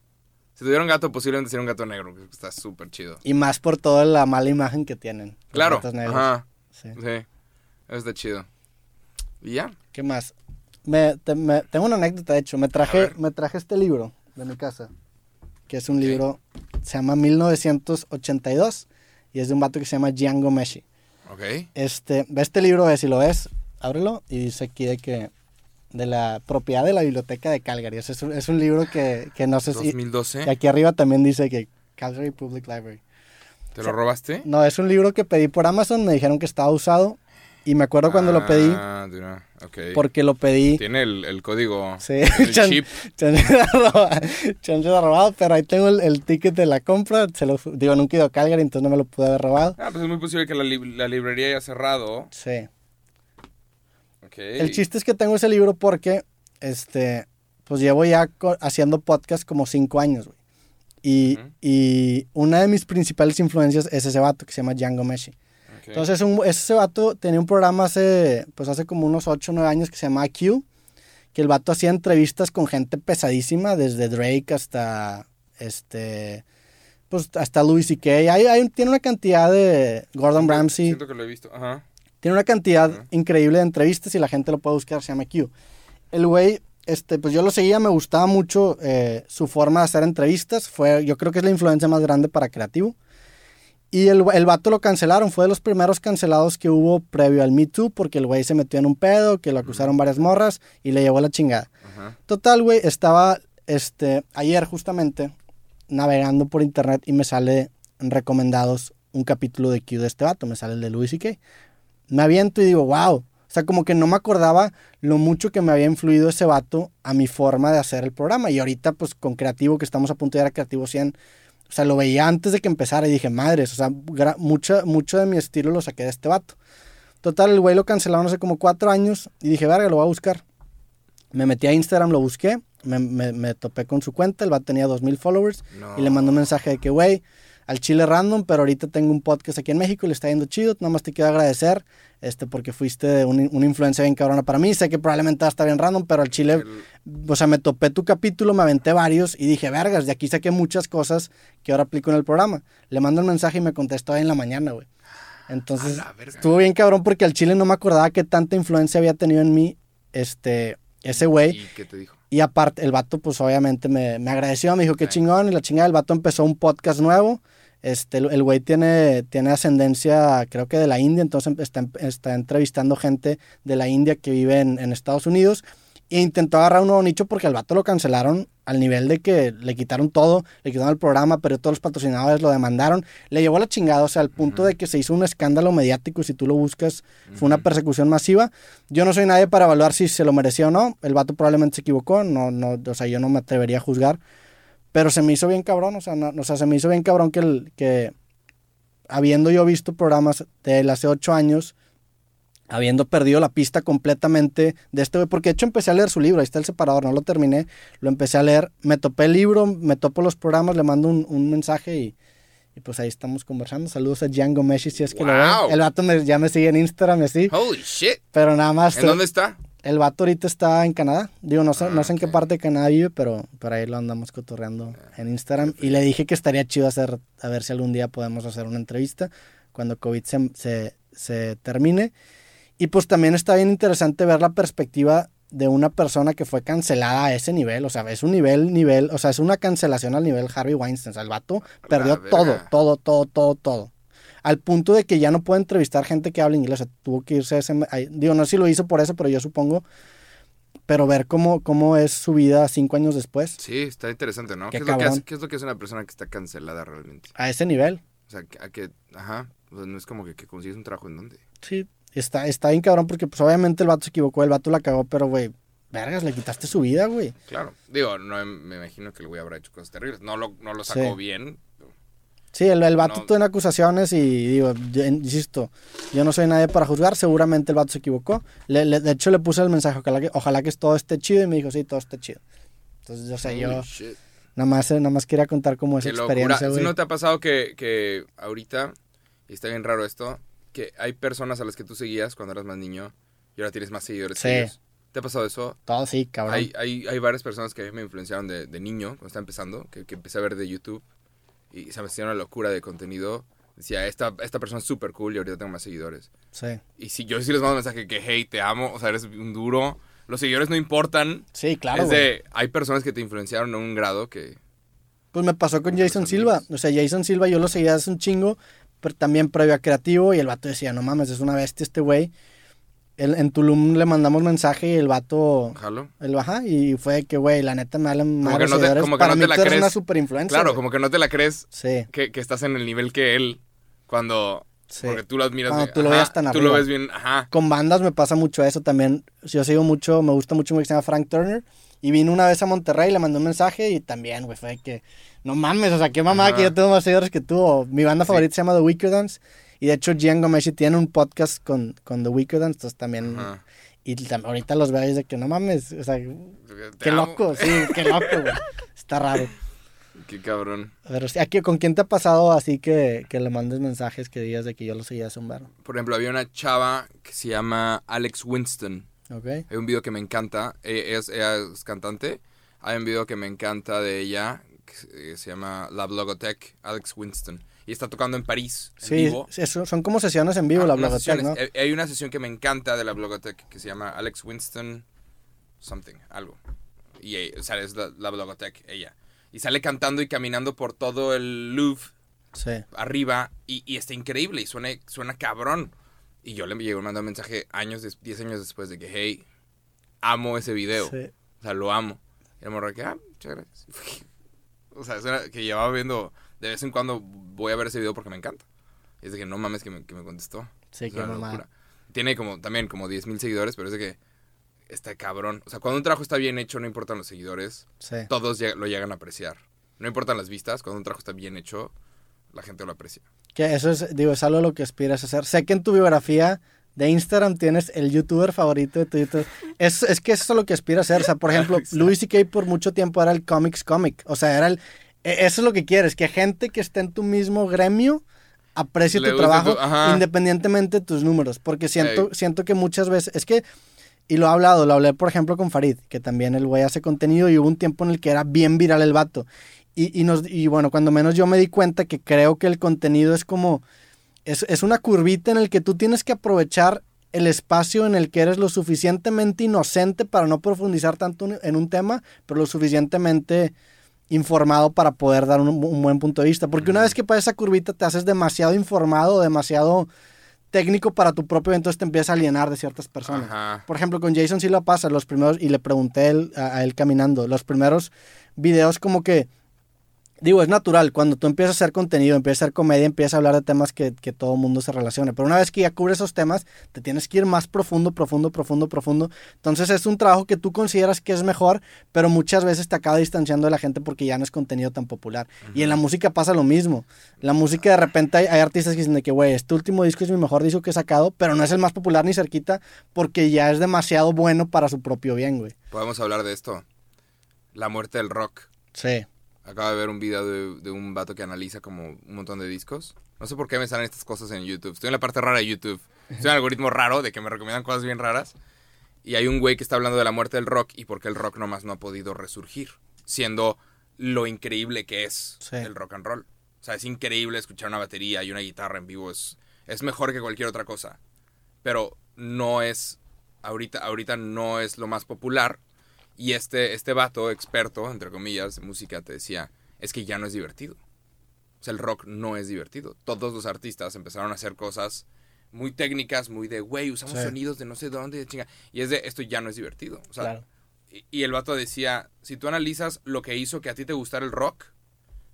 Si tuviera un gato, posiblemente sería un gato negro. Creo que está súper chido. Y más por toda la mala imagen que tienen. los Claro. gatos negros. Ajá. Sí. Sí. Eso está chido. ¿Y ya? ¿Qué más? Me, te- me- tengo una anécdota, de hecho. Me traje, me traje este libro de mi casa. Que es un libro, se llama 1982. Y es de un vato que se llama Django Meshi. Ok. Este, ve este libro, ve si lo ves, ábrelo. Y dice aquí de que. De la propiedad de la biblioteca de Calgary. Es, un, es un libro que, que no sé si. 2012. Y aquí arriba también dice que Calgary Public Library. ¿Te lo robaste? No, es un libro que pedí por Amazon. Me dijeron que estaba usado. Y me acuerdo cuando lo pedí. Ah, mira, ok. Porque lo pedí. Tiene el, el código. Sí, el chan- chip. chance de robado, pero ahí tengo el, el ticket de la compra. Se lo, digo, nunca he ido a Calgary, entonces no me lo pude haber robado. Ah, pues es muy posible que la, li- la librería haya cerrado. Sí. Ok. El chiste es que tengo ese libro porque, este, pues llevo ya haciendo podcast como cinco años, güey. Y, y una de mis principales influencias es ese vato que se llama Django Meshi. Ok. Entonces, un, ese vato tenía un programa hace, pues hace como unos 8 o 9 años que se llama Q, que el vato hacía entrevistas con gente pesadísima, desde Drake hasta, este, pues hasta Louis C.K. Hay, hay- tiene una cantidad de Gordon Ramsay, Siento que lo he visto. Ajá. tiene una cantidad Ajá. increíble de entrevistas y la gente lo puede buscar, se llama Q. El güey, este, pues yo lo seguía, me gustaba mucho eh, su forma de hacer entrevistas, fue, yo creo que es la influencia más grande para creativo. Y el, el vato lo cancelaron, fue de los primeros cancelados que hubo previo al Me Too, porque el güey se metió en un pedo, que lo acusaron varias morras y le llevó la chingada. Ajá. Total, güey, estaba este, ayer justamente navegando por internet y me sale en recomendados un capítulo de Q de este vato, me sale el de Louis C.K. Me aviento y digo, wow. O sea, como que no me acordaba lo mucho que me había influido ese vato a mi forma de hacer el programa. Y ahorita, pues con Creativo, que estamos a punto de llegar a Creativo 100, o sea, lo veía antes de que empezara y dije, madres, o sea, mucho, mucho de mi estilo lo saqué de este vato. Total, el güey lo cancelaron hace como cuatro años y dije, verga, lo voy a buscar. Me metí a Instagram, lo busqué, me, me- me topé con su cuenta, el vato tenía 2000 followers No. y le mandó un mensaje de que, güey, al chile random, pero ahorita tengo un podcast aquí en México y le está yendo chido, nada más te quiero agradecer, este, porque fuiste un- una influencia bien cabrona para mí, sé que probablemente va a estar bien random, pero al chile, El- o sea, me topé tu capítulo, me aventé varios y dije, vergas, de aquí saqué muchas cosas que ahora aplico en el programa. Le mando el mensaje y me contestó ahí en la mañana, güey. Entonces, estuvo bien cabrón porque al chile no me acordaba que tanta influencia había tenido en mí, este, ese güey. ¿Y qué te dijo? Y aparte, el vato, pues obviamente me, me agradeció, me dijo que Ok. chingón. Y la chingada, el vato empezó un podcast nuevo. Este, el güey tiene, tiene ascendencia, creo que de la India, entonces está, está entrevistando gente de la India que vive en, en Estados Unidos. E intentó agarrar un nuevo nicho porque al vato lo cancelaron al nivel de que le quitaron todo, le quitaron el programa, pero todos los patrocinadores lo demandaron. Le llevó la chingada, o sea, al punto de que se hizo un escándalo mediático. y Si tú lo buscas, fue una persecución masiva. Yo no soy nadie para evaluar si se lo merecía o no. El vato probablemente se equivocó. No, no, o sea, yo no me atrevería a juzgar. Pero se me hizo bien cabrón. O sea, no- o sea se me hizo bien cabrón que, el, que habiendo yo visto programas de él hace ocho años, habiendo perdido la pista completamente de este güey, porque de hecho empecé a leer su libro, ahí está el separador, no lo terminé, lo empecé a leer, me topé el libro, me topo los programas, le mando un, un mensaje y, y pues ahí estamos conversando. Saludos a Django Meshi si es que lo Wow. ven. El vato me- ya me sigue en Instagram y así, Holy shit. pero nada más. ¿En dónde está? El vato ahorita está en Canadá. Digo, no sé, Ah, no sé en qué ok. parte de Canadá vive, pero por ahí lo andamos cotorreando en Instagram. Y le dije que estaría chido hacer, a ver si algún día podemos hacer una entrevista cuando COVID se, se, se termine. Y pues también está bien interesante ver la perspectiva de una persona que fue cancelada a ese nivel. O sea, es un nivel, nivel, o sea, es una cancelación al nivel Harvey Weinstein. O sea, el vato perdió todo, todo, todo, todo, todo. Al punto de que ya no puede entrevistar gente que habla inglés. O sea, tuvo que irse a ese... Digo, no sé si lo hizo por eso, pero yo supongo. Pero ver cómo, cómo es su vida cinco años después, Sí, está interesante, ¿no? Qué ¿Qué, es lo que hace, ¿Qué es lo que hace una persona que está cancelada realmente? a ese nivel. O sea, a que, ajá, o sea, no es como que, que consigues un trabajo en dónde. Sí, está, está bien cabrón porque pues obviamente el vato se equivocó, el vato la cagó, pero güey, vergas, le quitaste su vida, güey. Claro. Digo, no me imagino que el güey habrá hecho cosas terribles. No lo, no lo sacó Sí. bien. Sí, el, el vato No. tiene acusaciones y digo, insisto, yo no soy nadie para juzgar, seguramente el vato se equivocó. Le- le- de hecho le puse el mensaje, ojalá que, ojalá que todo esté chido y me dijo, sí, todo esté chido. Entonces, yo sé, yo, shit. Nada más, eh, nada más quería contar Qué locura. experiencia, ¿Sí güey. ¿No te ha pasado que, que ahorita, y está bien raro esto, que hay personas a las que tú seguías cuando eras más niño y ahora tienes más seguidores Sí. que ellos? ¿Te ha pasado eso? Todo sí, cabrón. Hay, hay, hay varias personas que a mí me influenciaron de, de niño, cuando estaba empezando, que, que empecé a ver de YouTube y se me hacía una locura de contenido. Decía, esta, esta persona es súper cool y ahorita tengo más seguidores. Sí. Y si yo sí les mando un mensaje que, hey, te amo, o sea, eres un duro. Los seguidores no importan. Sí, claro, es de, hay personas que te influenciaron en un grado que... Pues me pasó con Pues Jason amigos. Silva. O sea, Jason Silva yo lo seguía hace un chingo, pero también previo a creativo. Y el vato decía, no mames, es una bestia este güey. El- en Tulum le mandamos mensaje y el vato, Jalo. el baja, y fue que, güey, la neta me valen más no te- como que Para no mí te la crees. una super influencia. Claro, como que no te la crees Sí, que, que estás en el nivel que él cuando... sí. Porque tú lo admiras. Cuando de- tú lo ajá, veas tan Tú lo arriba. ves bien, ajá. Con bandas me pasa mucho eso también. Yo sigo mucho, me gusta mucho un que se llama Frank Turner. Y vino una vez a Monterrey, le mandé un mensaje y también, güey, fue que, no mames, o sea, qué mamada Ajá. que yo tengo más seguidores que tú. O Mi banda Sí. favorita se llama The Weaker Dance. Y de hecho, Gian Gomeshi tiene un podcast con, con The Dance, entonces también. Ajá. Y tam- ahorita los veo y es de que no mames, o sea, Te qué amo. loco, sí, qué loco, güey. Está raro. Qué cabrón. Pero sí, aquí, ¿con quién te ha pasado así que, que le mandes mensajes que digas de que yo lo seguía hace un bar? Por ejemplo, había una chava que se llama Alex Winston. ¿Ok? Hay un video que me encanta. Ella es, ella es cantante. Hay un video que me encanta de ella que se- eh, se llama La Blogotech, Alex Winston. Y está tocando en París, en Sí, vivo. son como sesiones en vivo, Ah, la Blogotech, ¿no? Eh, Hay una sesión que me encanta de la Blogotech que se llama Alex Winston something, algo. Y ella- o sea, es la, la Blogotech, ella. Y sale cantando y caminando por todo el Louvre Sí. arriba y, y está increíble y suena, suena cabrón. Y yo le llego mandando un mensaje años, des- 10 años después de que, hey, amo ese video. Sí. O sea, lo amo. Y el morro que, ah, muchas gracias. o sea, que llevaba viendo, de vez en cuando voy a ver ese video porque me encanta. Y es de que no mames que me, que me contestó. Sí, Es qué una locura. Tiene como, también como 10 mil seguidores, pero es de que está cabrón. O sea, cuando un trabajo está bien hecho, no importan los seguidores, Sí. todos lo llegan a apreciar. No importan las vistas, cuando un trabajo está bien hecho, la gente lo aprecia. Que eso es, digo, es algo a lo que aspiras a hacer. Sé que en tu biografía de Instagram tienes el youtuber favorito de tu YouTube. Es, es que eso es lo que aspiras a hacer. O sea, por ejemplo. Louis C.K. por mucho tiempo era el comics comic. O sea, era el... e- Eso es lo que quieres, que gente que esté en tu mismo gremio aprecie Le tu trabajo tu- independientemente de tus números. Porque siento, siento que muchas veces... Es que... Y lo he hablado, lo hablé por ejemplo con Farid, que también el güey hace contenido y hubo un tiempo en el que era bien viral el vato. Y, y, nos, y bueno, cuando menos yo me di cuenta que creo que el contenido es como, es, es una curvita en el que tú tienes que aprovechar el espacio en el que eres lo suficientemente inocente para no profundizar tanto en un tema, pero lo suficientemente informado para poder dar un, un buen punto de vista. Porque una vez que pasas esa curvita te haces demasiado informado, demasiado técnico para tu propio entonces te empieza a alienar de ciertas personas. Ajá. Por ejemplo, con Jason sí lo pasa, los primeros, y le pregunté él, a, a él caminando, los primeros videos como que, digo, es natural, cuando tú empiezas a hacer contenido, empiezas a hacer comedia, empiezas a hablar de temas que, que todo el mundo se relacione, pero una vez que ya cubres esos temas, te tienes que ir más profundo, profundo, profundo, profundo. Entonces es un trabajo que tú consideras que es mejor, pero muchas veces te acaba distanciando de la gente porque ya no es contenido tan popular. Y en la música pasa lo mismo. La música de repente hay, hay artistas que dicen de que, güey, este último disco es mi mejor disco que he sacado, pero no es el más popular ni cerquita porque ya es demasiado bueno para su propio bien, güey. Podemos hablar de esto. La muerte del rock. Sí. Acabo de ver un video de, de un vato que analiza como un montón de discos. No sé por qué me salen estas cosas en YouTube. Estoy en la parte rara de YouTube. Estoy en el algoritmo raro de que me recomiendan cosas bien raras. Y hay un güey que está hablando de la muerte del rock y por qué el rock nomás no ha podido resurgir. Siendo lo increíble que es Sí. el rock and roll. O sea, es increíble escuchar una batería y una guitarra en vivo. Es, es mejor que cualquier otra cosa. Pero no es... Ahorita, ahorita no es lo más popular. Y este, este vato, experto, entre comillas, de música, te decía, es que ya no es divertido. O sea, el rock no es divertido. Todos los artistas empezaron a hacer cosas muy técnicas, muy de, güey, usamos Sí. sonidos de no sé dónde, de chinga. Y es de, esto ya no es divertido. O sea, Claro. y, y el vato decía, si tú analizas lo que hizo que a ti te gustara el rock,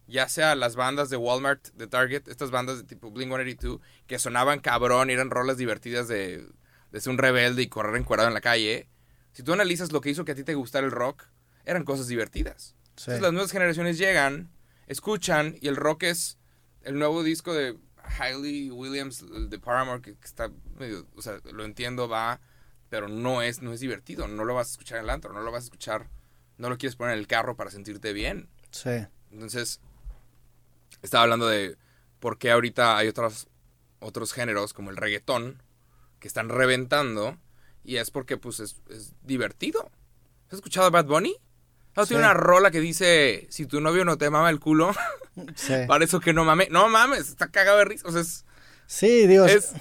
ya sea las bandas de Walmart, de Target, estas bandas de tipo Blink-182, que sonaban cabrón eran rolas divertidas de, de ser un rebelde y correr encuadrado en la calle, si tú analizas lo que hizo que a ti te gustara el rock, eran cosas divertidas. Sí. Entonces las nuevas generaciones llegan, escuchan y el rock es el nuevo disco de Hailey Williams el de Paramore que, que está medio, o sea, lo entiendo, va, pero no es no es divertido, no lo vas a escuchar en el antro, no lo vas a escuchar, no lo quieres poner en el carro para sentirte bien. Sí. Entonces, estaba hablando de por qué ahorita hay otros, otros géneros como el reggaetón que están reventando y es porque pues es, es divertido. ¿Has escuchado a Bad Bunny? ¿Has Sí. Tiene una rola que dice, si tu novio no te mama el culo, Sí. para eso que no mames. No mames, está cagado de risa. O sea, es... Sí, digo, es-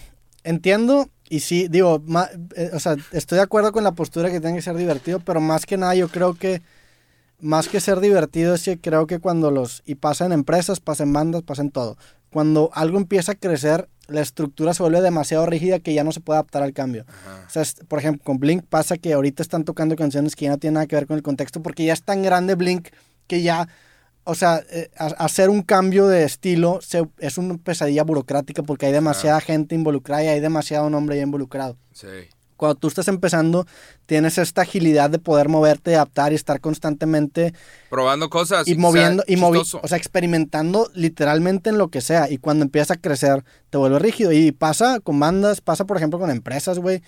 entiendo y sí, digo, ma- eh, o sea, estoy de acuerdo con la postura que tiene que ser divertido, pero más que nada yo creo que más que ser divertido es que creo que cuando los y pasa en empresas, pasa en bandas, pasa en todo. Cuando algo empieza a crecer, la estructura se vuelve demasiado rígida que ya no se puede adaptar al cambio. Ajá. O sea, es- por ejemplo, con Blink pasa que ahorita están tocando canciones que ya no tienen nada que ver con el contexto porque ya es tan grande Blink que ya, o sea, eh, ha- hacer un cambio de estilo se- es una pesadilla burocrática porque hay demasiada gente involucrada y hay demasiado nombre ya involucrado. Sí. Cuando tú estás empezando, tienes esta agilidad de poder moverte, adaptar y estar constantemente Probando cosas. y moviendo, y o sea, experimentando literalmente en lo que sea. Y cuando empieza a crecer, te vuelve rígido. Y pasa con bandas, pasa por ejemplo con empresas, güey.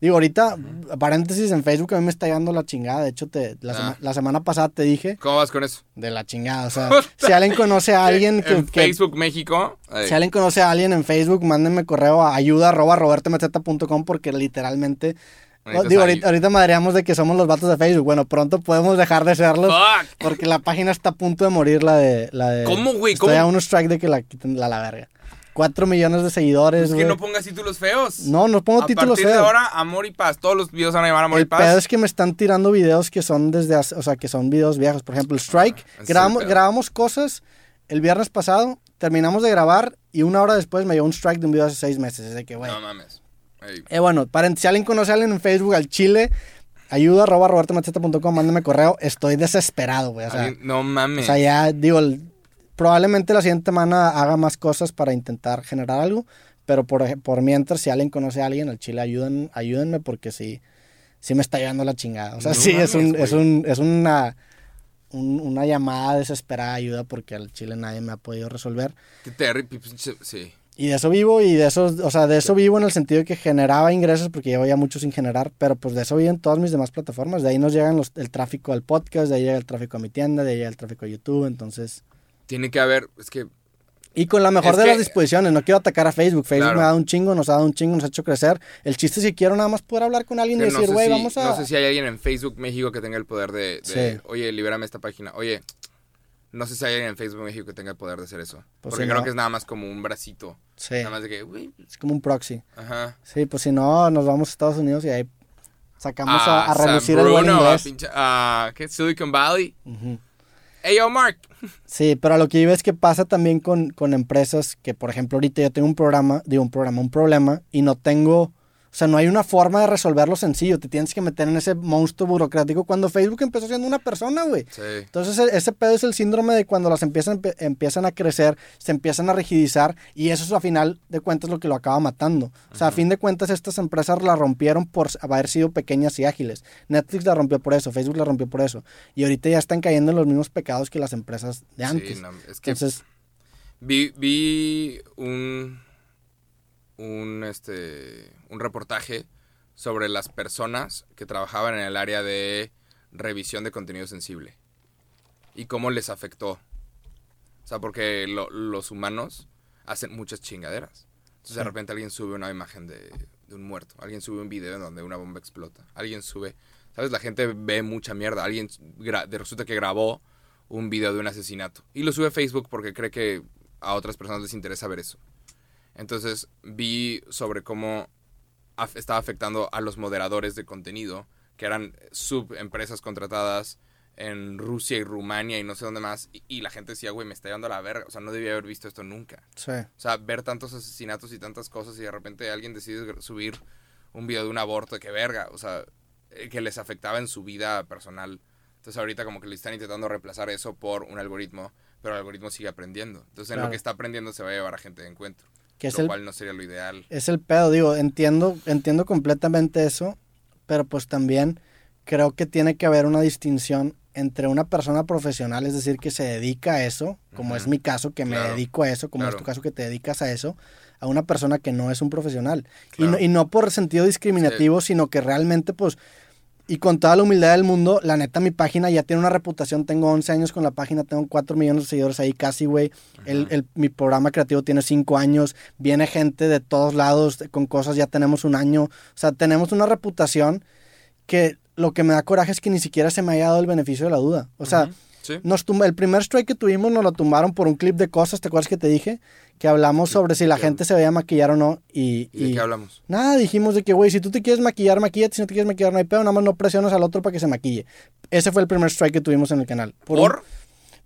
Digo, ahorita, paréntesis, en Facebook a mí me está llegando la chingada. De hecho, te, la, Ah. sema- la semana pasada te dije ¿Cómo vas con eso? de la chingada. O sea, si alguien conoce a alguien que... en que- Facebook México. si alguien conoce a alguien en Facebook, mándenme correo a ayuda porque literalmente... digo, ahorita, ahorita madreamos de que somos los vatos de Facebook. Bueno, pronto podemos dejar de serlos. Fuck. Porque la página está a punto de morir, la de... La de ¿Cómo, güey? Estoy ¿Cómo? a un strike de que la quiten a la verga. Cuatro millones de seguidores, Es güey. que no pongas títulos feos. No, no pongo a títulos partir de feos. ahora, amor y paz. Todos los videos van a llamar amor y El paz. pedo es que me están tirando videos que son desde hace, o sea, que son videos viejos. Por ejemplo, el Strike, ese es el grabamos, grabamos cosas el viernes pasado, terminamos de grabar y una hora después me llegó un strike de un video hace seis meses. Es de que, güey. No mames. Eh, bueno, para, si alguien conoce a alguien en Facebook al Chile, ayuda arroba robertomacheta.com, mándame correo. Estoy desesperado, güey. O sea, no o mames. sea, ya digo, el- probablemente la siguiente semana haga más cosas para intentar generar algo, pero por, por mientras, si alguien conoce a alguien al Chile, ayuden, ayúdenme porque sí, sí me está llevando la chingada. O sea, No sí, es, un, es, un, es una, un- una llamada desesperada de ayuda porque al Chile nadie me ha podido resolver. Qué terrible. Sí. Y de eso vivo, y de eso, o sea, de eso vivo en el sentido de que generaba ingresos, porque llevo ya mucho sin generar, pero pues de eso vivo en todas mis demás plataformas. De ahí nos llegan los, el tráfico al podcast, de ahí llega el tráfico a mi tienda, de ahí llega el tráfico a YouTube, entonces... Tiene que haber. Es que. Y con la mejor de que- las disposiciones, no quiero atacar a Facebook. Facebook Claro. me ha dado un chingo, nos ha dado un chingo, nos ha hecho crecer. El chiste es si quiero nada más poder hablar con alguien y que no, decir, sé güey, si, vamos a... no sé si hay alguien en Facebook México que tenga el poder de. de, Sí. Oye, libérame esta página. Oye. No sé si hay alguien en Facebook México que tenga el poder de hacer eso. Pues Porque creo no. que es nada más como un bracito. Sí, Nada más de que, güey, es como un proxy. ajá. Sí, pues si no, nos vamos a Estados Unidos y ahí sacamos a, a San relucir el buen Bruno, a inglés. pinche- a, ¿qué? Silicon Valley. Ujú. Hey, yo, Mark. Sí, pero lo que iba es que pasa también con, con empresas que, por ejemplo, ahorita yo tengo un programa, digo un programa, un problema, y no tengo, o sea, no hay una forma de resolverlo sencillo. Te tienes que meter en ese monstruo burocrático cuando Facebook empezó siendo una persona, güey. Sí. Entonces e- ese pedo es el síndrome de cuando las empiezan, empiezan a crecer, se empiezan a rigidizar y eso es a final de cuentas lo que lo acaba matando. O sea, a fin de cuentas estas empresas la rompieron por haber sido pequeñas y ágiles. Netflix la rompió por eso, Facebook la rompió por eso. Y ahorita ya están cayendo en los mismos pecados que las empresas de antes. Sí, no, es que Entonces, vi, vi un, un, este, un reportaje sobre las personas que trabajaban en el área de revisión de contenido sensible y cómo les afectó. O sea, porque lo- los humanos hacen muchas chingaderas. Entonces, de repente alguien sube una imagen de, de un muerto. Alguien sube un video en donde una bomba explota. Alguien sube... ¿Sabes? La gente ve mucha mierda. Alguien resulta que grabó un video de un asesinato. Y lo sube a Facebook porque cree que a otras personas les interesa ver eso. Entonces vi sobre cómo af- estaba afectando a los moderadores de contenido, que eran subempresas contratadas en Rusia y Rumania y no sé dónde más. Y, y la gente decía, güey, me está llevando a la verga. O sea, no debía haber visto esto nunca. sí. O sea, ver tantos asesinatos y tantas cosas y de repente alguien decide subir un video de un aborto, que verga. O sea, eh, que les afectaba en su vida personal. Entonces ahorita como que le están intentando reemplazar eso por un algoritmo, pero el algoritmo sigue aprendiendo. Entonces en Claro. lo que está aprendiendo se va a llevar a gente de encuentro. Que es lo el, cual no sería lo ideal. es el pedo, digo, entiendo, entiendo completamente eso, pero pues también creo que tiene que haber una distinción entre una persona profesional, es decir, que se dedica a eso, como es mi caso, que me dedico a eso, como es tu caso, que te dedicas a eso, a una persona que no es un profesional. Y, no, y no por sentido discriminativo, sino que realmente, pues, Y con toda la humildad del mundo, la neta, mi página ya tiene una reputación. Tengo 11 años con la página, tengo 4 millones de seguidores ahí casi, güey. El, el- mi programa creativo tiene 5 años. Viene gente de todos lados con cosas, ya tenemos un año. O sea, tenemos una reputación que lo que me da coraje es que ni siquiera se me haya dado el beneficio de la duda. O sea. Sí. nos tumba, el primer strike que tuvimos nos lo tumbaron por un clip de cosas, ¿te acuerdas que te dije? Que hablamos sobre si la gente se veía maquillar o no. Y, ¿Y de y- qué hablamos? Nada, dijimos de que, güey, si tú te quieres maquillar, maquillate, si no te quieres maquillar, no hay pedo, nada más no presionas al otro para que se maquille. Ese fue el primer strike que tuvimos en el canal. ¿Por?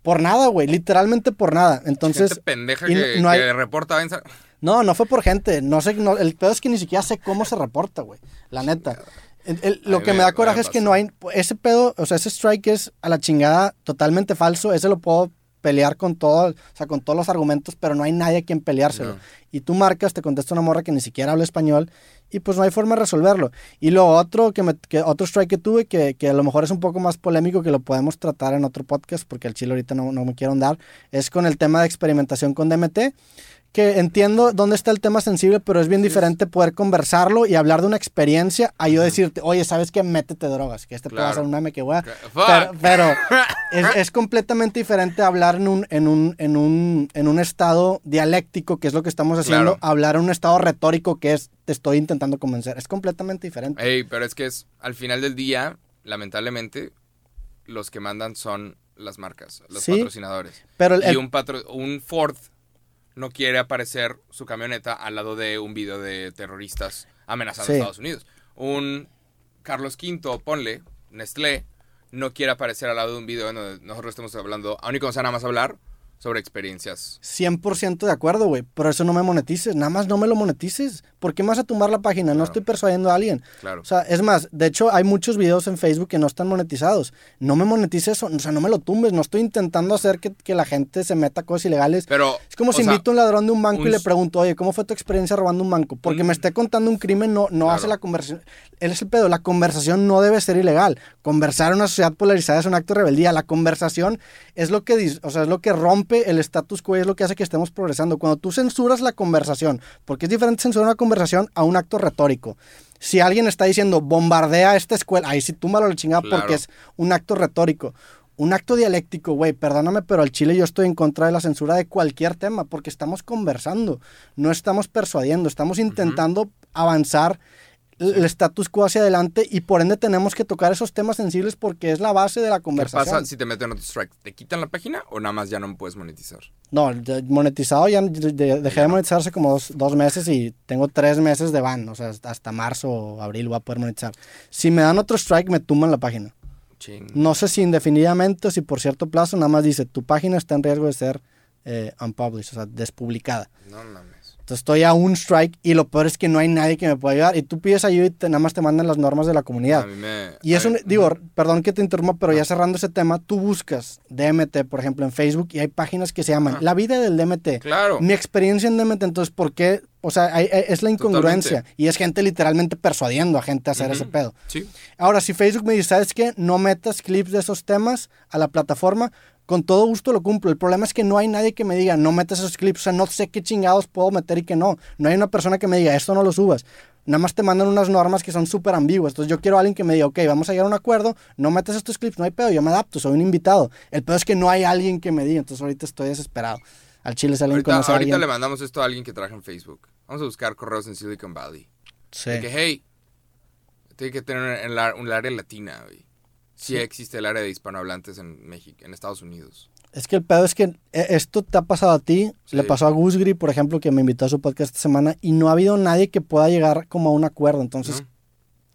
por nada, güey, literalmente por nada. Entonces, Gente pendeja y que, no hay- que reporta venza- no, no fue por gente, no sé, no, el pedo es que ni siquiera sé cómo se reporta, güey, la neta. El- el- lo que me, me- da me coraje es que no hay, ese pedo, o sea, ese strike es a la chingada totalmente falso, ese lo puedo pelear con todo, o sea, con todos los argumentos, pero no hay nadie a quien peleárselo. No. Y tú marcas, te contesta una morra que ni siquiera habla español y pues no hay forma de resolverlo. Y lo otro que, me, que otro strike que tuve, que, que a lo mejor es un poco más polémico, que lo podemos tratar en otro podcast, porque el chile ahorita no, no me quiero andar, es con el tema de experimentación con DMT, que entiendo dónde está el tema sensible, pero es bien diferente poder conversarlo y hablar de una experiencia a yo decirte, oye, ¿sabes qué? Métete drogas, que este puede Claro. ser un meme que voy a... Pero, pero es, es completamente diferente hablar en un, en, un, en, un, en un estado dialéctico, que es lo que estamos haciendo, Claro. hablar en un estado retórico, que es te estoy intentando convencer. Es completamente diferente. Ey, pero es que es, al final del día, lamentablemente, los que mandan son las marcas, los Sí, patrocinadores. Pero el, y un, patro- un Ford no quiere aparecer su camioneta al lado de un video de terroristas amenazando Sí. a Estados Unidos. Un Carlos V, ponle, Nestlé, no quiere aparecer al lado de un video en donde nosotros estemos hablando, aún y cuando sea nada más hablar sobre experiencias. 100% de acuerdo, güey. Pero eso no me monetices. Nada más no me lo monetices. ¿Por qué me vas a tumbar la página? No Claro. estoy persuadiendo a alguien. Claro. O sea, es más, de hecho hay muchos videos en Facebook que no están monetizados. No me monetices eso, o sea, no me lo tumbes. No estoy intentando hacer que, que la gente se meta a cosas ilegales. pero, Es como si sea, invito a un ladrón de un banco un y le pregunto, oye, ¿cómo fue tu experiencia robando un banco? Porque Un- me esté contando un crimen no, no Claro. hace la conversación. Él es el pedo, la conversación no debe ser ilegal. Conversar en una sociedad polarizada es un acto de rebeldía. La conversación es lo que, o sea, es lo que rompe el status quo y es lo que hace que estemos progresando. Cuando tú censuras la conversación, porque es diferente censurar una conversación a un acto retórico. Si alguien está diciendo bombardea esta escuela, ahí sí túmbalo la chingada Claro. porque es un acto retórico. Un acto dialéctico, güey, perdóname, pero al Chile yo estoy en contra de la censura de cualquier tema, porque estamos conversando, no estamos persuadiendo, estamos intentando avanzar el status quo hacia adelante y por ende tenemos que tocar esos temas sensibles porque es la base de la ¿Qué conversación. pasa si te meten otro strike? ¿Te quitan la página o nada más ya no puedes monetizar? No, monetizado ya de- de- dejé de monetizar hace como dos, dos meses y tengo tres meses de ban, o sea, hasta- hasta marzo o abril voy a poder monetizar. Si me dan otro strike, me tumban la página. Ching. No sé si indefinidamente o si por cierto plazo, nada más dice, tu página está en riesgo de ser eh, unpublished, o sea, despublicada. No mames. Entonces estoy a un strike y lo peor es que no hay nadie que me pueda ayudar. Y tú pides ayuda y te- nada más te mandan las normas de la comunidad. A mí me... Y eso, mí- digo, perdón que te interrumpa, pero ya cerrando ese tema, tú buscas DMT, por ejemplo, en Facebook y hay páginas que se llaman Ajá. La vida del DMT. Claro. Mi experiencia en DMT, entonces, ¿por qué? O sea, hay- hay- es la incongruencia. Totalmente. Y es gente literalmente persuadiendo a gente a hacer ese pedo. Sí. Ahora, si Facebook me dice, ¿sabes qué? No metas clips de esos temas a la plataforma, con todo gusto lo cumplo. El problema es que no hay nadie que me diga, no metas esos clips. O sea, no sé qué chingados puedo meter y qué no. No hay una persona que me diga, esto no lo subas. Nada más te mandan unas normas que son súper ambiguas. Entonces yo quiero a alguien que me diga, ok, vamos a llegar a un acuerdo, no metas estos clips, no hay pedo, yo me adapto, soy un invitado. El pedo es que no hay alguien que me diga, entonces ahorita estoy desesperado. Al chile si alguien Ahorita, conoce ahorita le mandamos esto a alguien que trabaja en Facebook. Vamos a buscar correos en Silicon Valley. Sí. De que, hey, tiene que tener un área latina, güey. Sí, Sí. existe el área de hispanohablantes en México, en Estados Unidos. Es que el pedo es que eh, esto te ha pasado a ti, Sí. le pasó a Gusgri, por ejemplo, que me invitó a su podcast esta semana, y no ha habido nadie que pueda llegar como a un acuerdo. Entonces, ¿no?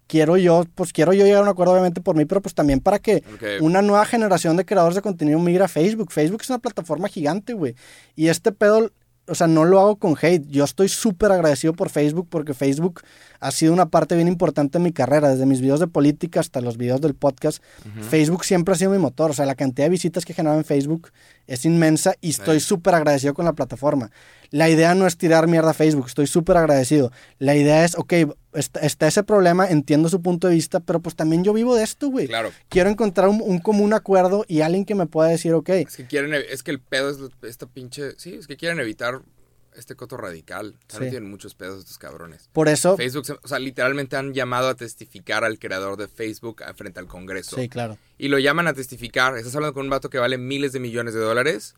quiero yo, pues quiero yo llegar a un acuerdo, obviamente, por mí, pero pues también para que una nueva generación de creadores de contenido migra a Facebook. Facebook es una plataforma gigante, güey. Y este pedo, o sea, no lo hago con hate. Yo estoy súper agradecido por Facebook porque Facebook ha sido una parte bien importante en mi carrera, desde mis videos de política hasta los videos del podcast. Facebook siempre ha sido mi motor, o sea, la cantidad de visitas que he generado en Facebook es inmensa y estoy súper agradecido con la plataforma. La idea no es tirar mierda a Facebook, estoy súper agradecido. La idea es, ok, está, está ese problema, entiendo su punto de vista, pero pues también yo vivo de esto, güey. Claro. Quiero encontrar un, un común acuerdo y alguien que me pueda decir, ok, Es que quieren, es que el pedo es esta pinche, sí, es que quieren evitar este coto radical. O sea, Sí. no tienen muchos pedos estos cabrones. Por eso, Facebook, o sea, literalmente han llamado a testificar al creador de Facebook frente al Congreso. sí, claro. Y lo llaman a testificar. Estás hablando con un vato que vale miles de millones de dólares.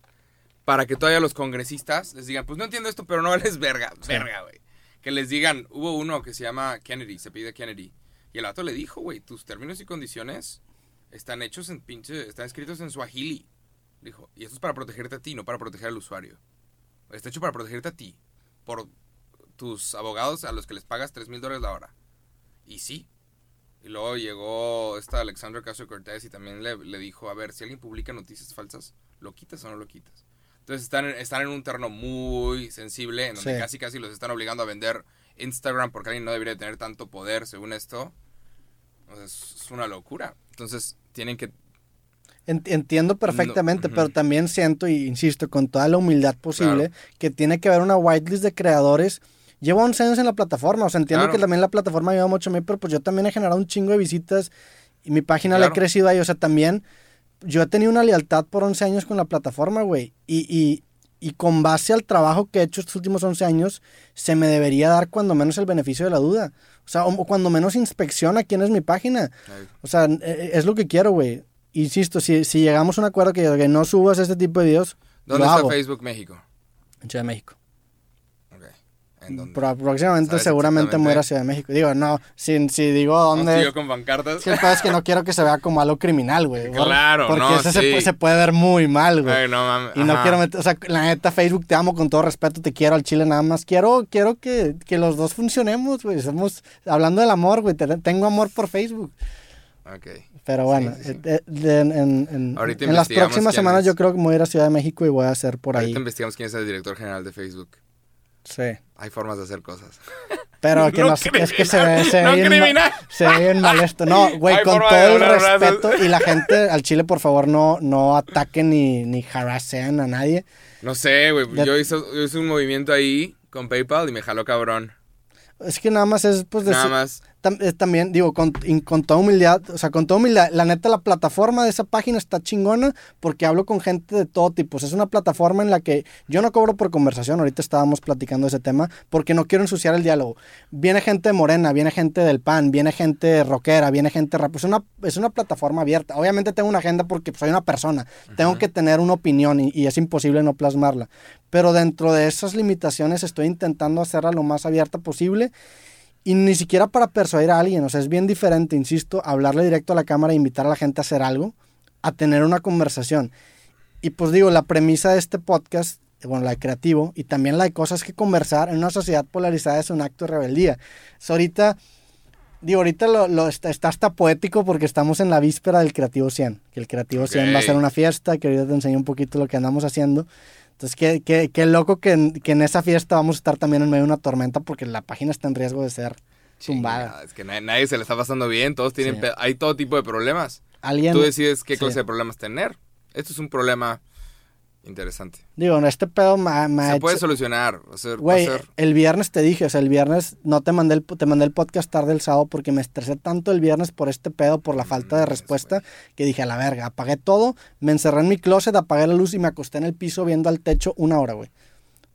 Para que todavía los congresistas les digan, pues no entiendo esto, pero no vales verga. Verga, güey. Que les digan, hubo uno que se llama Kennedy, se pide Kennedy. Y el vato le dijo, güey, tus términos y condiciones están hechos en pinche, están escritos en Swahili. Dijo, y esto es para protegerte a ti, no para proteger al usuario. Está hecho para protegerte a ti. Por tus abogados a los que les pagas 3 mil dólares la hora. Y sí. Y luego llegó esta Alexandra Casio Cortés y también le, le dijo, a ver, si alguien publica noticias falsas, ¿lo quitas o no lo quitas? Entonces están en, están en un terreno muy sensible, en donde Sí. casi casi los están obligando a vender Instagram porque alguien no debería tener tanto poder según esto. Sea, es, una locura. Entonces tienen que... Ent- Entiendo perfectamente, pero también siento, y insisto, con toda la humildad posible, que tiene que haber una whitelist de creadores. Llevo 11 años en la plataforma, o sea, entiendo Claro. que también la plataforma ayuda mucho a mí, pero pues yo también he generado un chingo de visitas y mi página la he Claro. crecido ahí, o sea, también yo he tenido una lealtad por 11 años con la plataforma, güey, y, y, y con base al trabajo que he hecho estos últimos 11 años, se me debería dar cuando menos el beneficio de la duda. O sea, o cuando menos inspecciona quién es mi página. O sea, eh, es lo que quiero, güey. Insisto, si, si llegamos a un acuerdo que, que no subas este tipo de videos, ¿Dónde lo está hago. Facebook México? En Ciudad de México. Próximamente ¿Sabes seguramente exactamente? muera Ciudad de México. Digo, no, si, si digo ¿Vamos tú y dónde... yo con pancartas? El pedo es que no quiero que se vea como algo criminal, güey. Claro, Porque no, eso se, sí. se puede ver muy mal, güey. Ay, no mames. Y no ajá. quiero meter, o sea, la neta, Facebook, te amo con todo respeto, te quiero al chile nada más. Quiero, quiero que, que los dos funcionemos, güey. Somos, hablando del amor, güey, te- tengo amor por Facebook. Ok. Pero bueno, Sí, sí, sí. eh, en, en- en- en las próximas semanas es. yo creo que me voy a ir a Ciudad de México y voy a hacer por ahí. Ahorita investigamos quién es el director general de Facebook. Sí. Hay formas de hacer cosas. Pero que no, es que se se ve no bien, ma- se ve bien mal esto. No, güey, Hay con todo el brazos. respeto y la gente al chile, por favor, no, no ataquen ni, ni harassen a nadie. No sé, güey. Yo hice, yo hice un movimiento ahí con PayPal y me jaló cabrón. Es que nada más es, pues, Nada decir- más. Tam- también, digo, con, in- con toda humildad, o sea, con toda humildad, la neta, la plataforma de esa página está chingona porque hablo con gente de todo tipo. O sea, es una plataforma en la que yo no cobro por conversación, ahorita estábamos platicando ese tema, porque no quiero ensuciar el diálogo. Viene gente de Morena, viene gente del PAN, viene gente rockera, viene gente rap. Es una, es una plataforma abierta. Obviamente tengo una agenda porque soy una persona, tengo que tener una opinión y, y es imposible no plasmarla. Pero dentro de esas limitaciones estoy intentando hacerla lo más abierta posible. Y ni siquiera para persuadir a alguien, o sea, es bien diferente, insisto, hablarle directo a la cámara e invitar a la gente a hacer algo, a tener una conversación. Y pues digo, la premisa de este podcast, bueno, la de creativo, y también la de cosas que conversar en una sociedad polarizada es un acto de rebeldía. So, ahorita, digo, ahorita lo, lo está, está hasta poético porque estamos en la víspera del Creativo 100, que el Creativo 100 va a ser una fiesta, que ahorita te enseño un poquito lo que andamos haciendo. Entonces, qué, qué, qué loco que en, que en esa fiesta vamos a estar también en medio de una tormenta porque la página está en riesgo de ser tumbada. Es que nadie, nadie se le está pasando bien. Todos tienen. Sí. Hay todo tipo de problemas. Alguien, Tú decides qué sí. clase de problemas tener. Esto es un problema interesante. digo, este pedo me ha Se hecho- puede solucionar. Güey, el viernes te dije, o sea, el viernes no te mandé el, te mandé el podcast tarde el sábado porque me estresé tanto el viernes por este pedo, por la falta de Mm, respuesta, que dije, a la verga, apagué todo, me encerré en mi closet, apagué la luz y me acosté en el piso viendo al techo una hora, güey.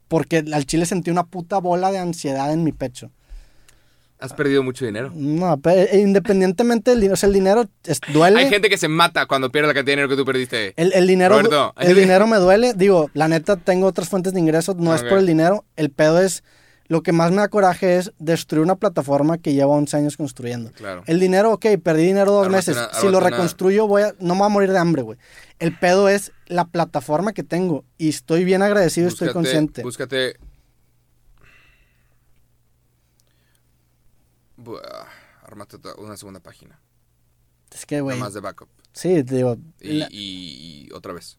Porque al chile sentí una puta bola de ansiedad en mi pecho. Has perdido mucho dinero. No, pero eh, independientemente del dinero, o sea, el dinero es- duele. Hay gente que se mata cuando pierde la cantidad de dinero que tú perdiste. El, el dinero, Roberto, el dinero me duele. Digo, la neta, tengo otras fuentes de ingresos. No es Ok. por el dinero. El pedo es. Lo que más me da coraje es destruir una plataforma que llevo 11 años construyendo. Claro. El dinero, ok, perdí dinero dos meses. si lo reconstruyo, voy a, no me voy a morir de hambre, güey. El pedo es la plataforma que tengo. Y estoy bien agradecido, estoy Búscate- consciente. Búscate. Ah, Armate una segunda página. es que, güey. más de backup. Sí, digo. Y, la- y- y otra vez.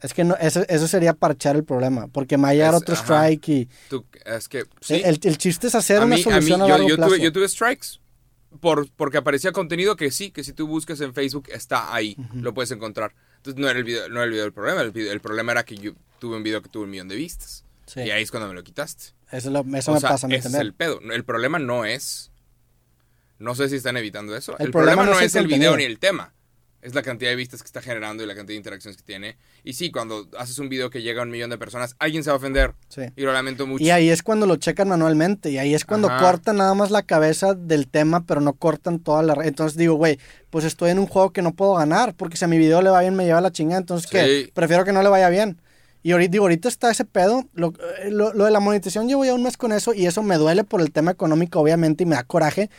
es que no, eso, eso sería parchar el problema. Porque me va a llegar Es- otro ajá. strike y. Tú, es que. Sí. El, el chiste es hacer a una mí, a mí, solución a, yo, largo yo plazo. tuve, yo tuve strikes. Por, porque aparecía contenido que sí, que si tú buscas en Facebook está ahí, lo puedes encontrar. Entonces no era el video, no era el video del problema, el, video- el problema era que yo tuve un video que tuvo un millón de vistas. Sí. Y ahí es cuando me lo quitaste. Eso, lo- eso O me sea, pasa a mí ese es también. el pedo. El problema no es. No sé si están evitando eso. El El, problema problema, no es el el video ni el tema. Es la cantidad de vistas que está generando y la cantidad de interacciones que tiene. Y sí, cuando haces un video que llega a un millón de personas, alguien se va a ofender. Sí. Y lo lamento mucho. Y ahí es cuando lo checan manualmente. Y ahí es cuando Ajá. cortan nada más la cabeza del tema, pero no cortan toda la. Entonces digo, güey, pues estoy en un juego que no puedo ganar. Porque si a mi video le va bien, me lleva la chingada. Entonces. Sí. Prefiero que no le vaya bien. Y ahorita, digo, ahorita está ese pedo. Lo, eh, lo- lo de la monetización, llevo ya un mes con eso. Y eso me duele por el tema económico, obviamente, y me da coraje.